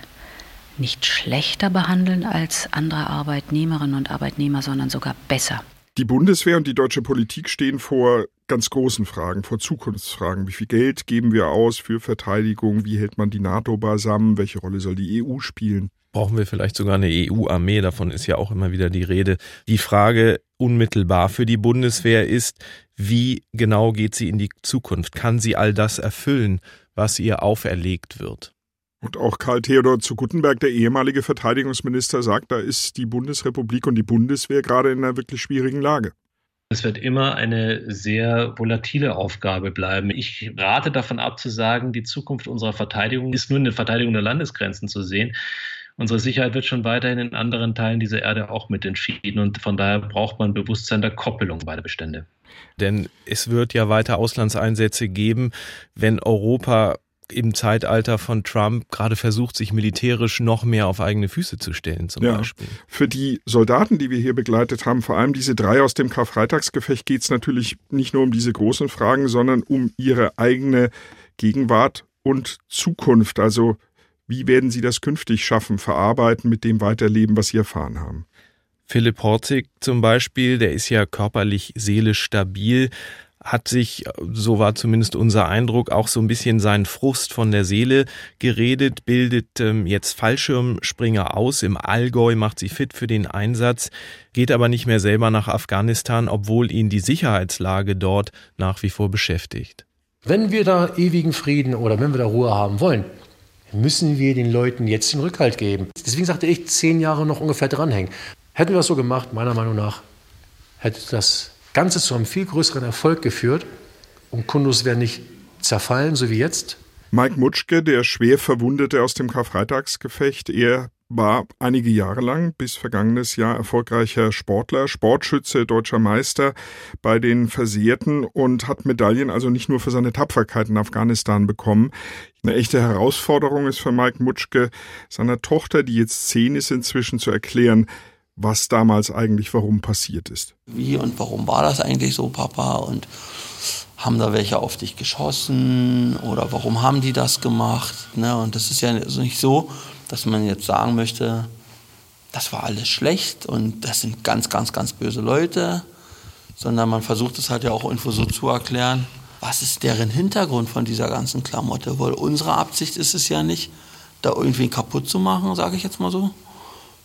nicht schlechter behandeln als andere Arbeitnehmerinnen und Arbeitnehmer, sondern sogar besser. Die Bundeswehr und die deutsche Politik stehen vor ganz großen Fragen, vor Zukunftsfragen. Wie viel Geld geben wir aus für Verteidigung? Wie hält man die NATO beisammen? Welche Rolle soll die EU spielen? Brauchen wir vielleicht sogar eine EU-Armee? Davon ist ja auch immer wieder die Rede. Die Frage unmittelbar für die Bundeswehr ist, wie genau geht sie in die Zukunft? Kann sie all das erfüllen, was ihr auferlegt wird? Und auch Karl Theodor zu Guttenberg, der ehemalige Verteidigungsminister, sagt, da ist die Bundesrepublik und die Bundeswehr gerade in einer wirklich schwierigen Lage. Es wird immer eine sehr volatile Aufgabe bleiben. Ich rate davon ab zu sagen, die Zukunft unserer Verteidigung ist nur in der Verteidigung der Landesgrenzen zu sehen. Unsere Sicherheit wird schon weiterhin in anderen Teilen dieser Erde auch mit entschieden und von daher braucht man Bewusstsein der Koppelung beider Bestände. Denn es wird ja weiter Auslandseinsätze geben, wenn Europa im Zeitalter von Trump gerade versucht, sich militärisch noch mehr auf eigene Füße zu stellen, zum ja. Beispiel. Für die Soldaten, die wir hier begleitet haben, vor allem diese drei aus dem Karfreitagsgefecht, geht es natürlich nicht nur um diese großen Fragen, sondern um ihre eigene Gegenwart und Zukunft. Also wie werden sie das künftig schaffen, verarbeiten, mit dem weiterleben, was sie erfahren haben? Philipp Horzig zum Beispiel, der ist ja körperlich, seelisch stabil, hat sich, so war zumindest unser Eindruck, auch so ein bisschen seinen Frust von der Seele geredet, bildet ähm, jetzt Fallschirmspringer aus im Allgäu, macht sich fit für den Einsatz, geht aber nicht mehr selber nach Afghanistan, obwohl ihn die Sicherheitslage dort nach wie vor beschäftigt. Wenn wir da ewigen Frieden oder wenn wir da Ruhe haben wollen, müssen wir den Leuten jetzt den Rückhalt geben. Deswegen sagte ich, zehn Jahre noch ungefähr dranhängen. Hätten wir das so gemacht, meiner Meinung nach, hätte das Ganze zu einem viel größeren Erfolg geführt und Kundus wäre nicht zerfallen, so wie jetzt. Mike Mutschke, der schwer Verwundete aus dem Karfreitagsgefecht, er war einige Jahre lang bis vergangenes Jahr erfolgreicher Sportler, Sportschütze, deutscher Meister bei den Versehrten und hat Medaillen also nicht nur für seine Tapferkeit in Afghanistan bekommen. Eine echte Herausforderung ist für Mike Mutschke, seiner Tochter, die jetzt zehn ist, inzwischen zu erklären, was damals eigentlich warum passiert ist. Wie und warum war das eigentlich so, Papa? Und haben da welche auf dich geschossen? Oder warum haben die das gemacht? Ne? Und das ist ja nicht so, dass man jetzt sagen möchte, das war alles schlecht und das sind ganz, ganz, ganz böse Leute, sondern man versucht es halt ja auch irgendwo so zu erklären, was ist deren Hintergrund von dieser ganzen Klamotte? Weil unsere Absicht ist es ja nicht, da irgendwie kaputt zu machen, sage ich jetzt mal so.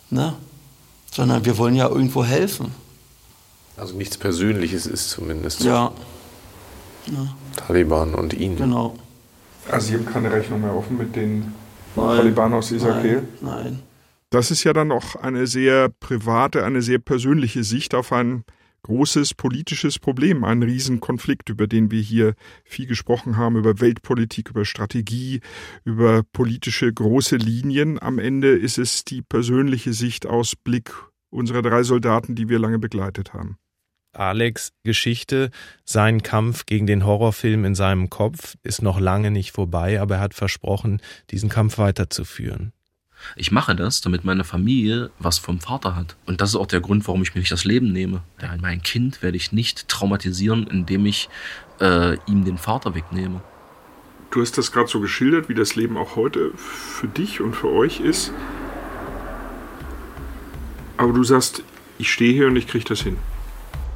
Ne? Sondern wir wollen ja irgendwo helfen. Also nichts Persönliches ist zumindest. Ja. ja. Taliban und ihn. Genau. Also Sie haben keine Rechnung mehr offen mit den nein, Taliban aus Israel? Nein, nein. Das ist ja dann auch eine sehr private, eine sehr persönliche Sicht auf ein großes politisches Problem, ein Riesenkonflikt, über den wir hier viel gesprochen haben, über Weltpolitik, über Strategie, über politische große Linien. Am Ende ist es die persönliche Sicht aus Blick unserer drei Soldaten, die wir lange begleitet haben. Alex Geschichte, sein Kampf gegen den Horrorfilm in seinem Kopf ist noch lange nicht vorbei, aber er hat versprochen, diesen Kampf weiterzuführen. Ich mache das, damit meine Familie was vom Vater hat. Und das ist auch der Grund, warum ich mir nicht das Leben nehme. Ja, mein Kind werde ich nicht traumatisieren, indem ich äh, ihm den Vater wegnehme. Du hast das gerade so geschildert, wie das Leben auch heute für dich und für euch ist. Aber du sagst, ich stehe hier und ich kriege das hin.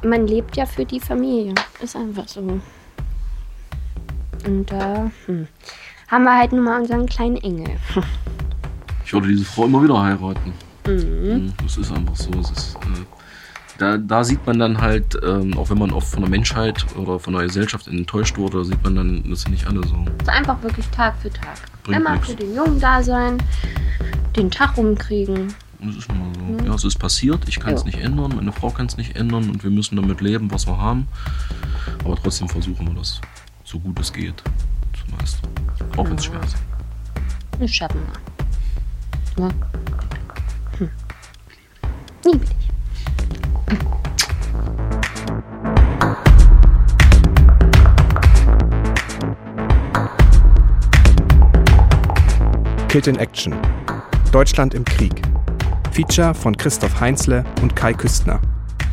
Man lebt ja für die Familie. Ist einfach so. Und da äh, hm, haben wir halt nun mal unseren kleinen Engel. Ich würde diese Frau immer wieder heiraten. Mhm. Das ist einfach so. Ist, äh, da, da, sieht man dann halt, ähm, auch wenn man oft von der Menschheit oder von der Gesellschaft enttäuscht wurde, sieht man dann, das sind nicht alle so. Es ist einfach wirklich Tag für Tag. Bringt Immer nix. für den Jungen da sein, den Tag rumkriegen. Es ist nun mal so. Mhm. Ja, es ist passiert, ich kann es nicht ändern, meine Frau kann es nicht ändern und wir müssen damit leben, was wir haben. Aber trotzdem versuchen wir das so gut es geht zu meistern. Auch wenn es schwer ist. Das schaffen wir. Ja. Hm. Liebe dich. Killed in Action. Deutschland im Krieg. Feature von Christoph Heinzle und Kai Küstner.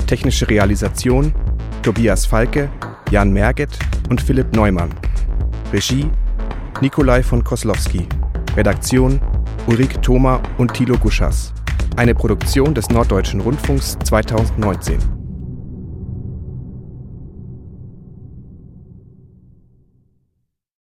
Technische Realisation Tobias Falke, Jan Merget und Philipp Neumann. Regie Nikolai von Koslowski. Redaktion Ulrike Thoma und Thilo Guschas. Eine Produktion des Norddeutschen Rundfunks 2019.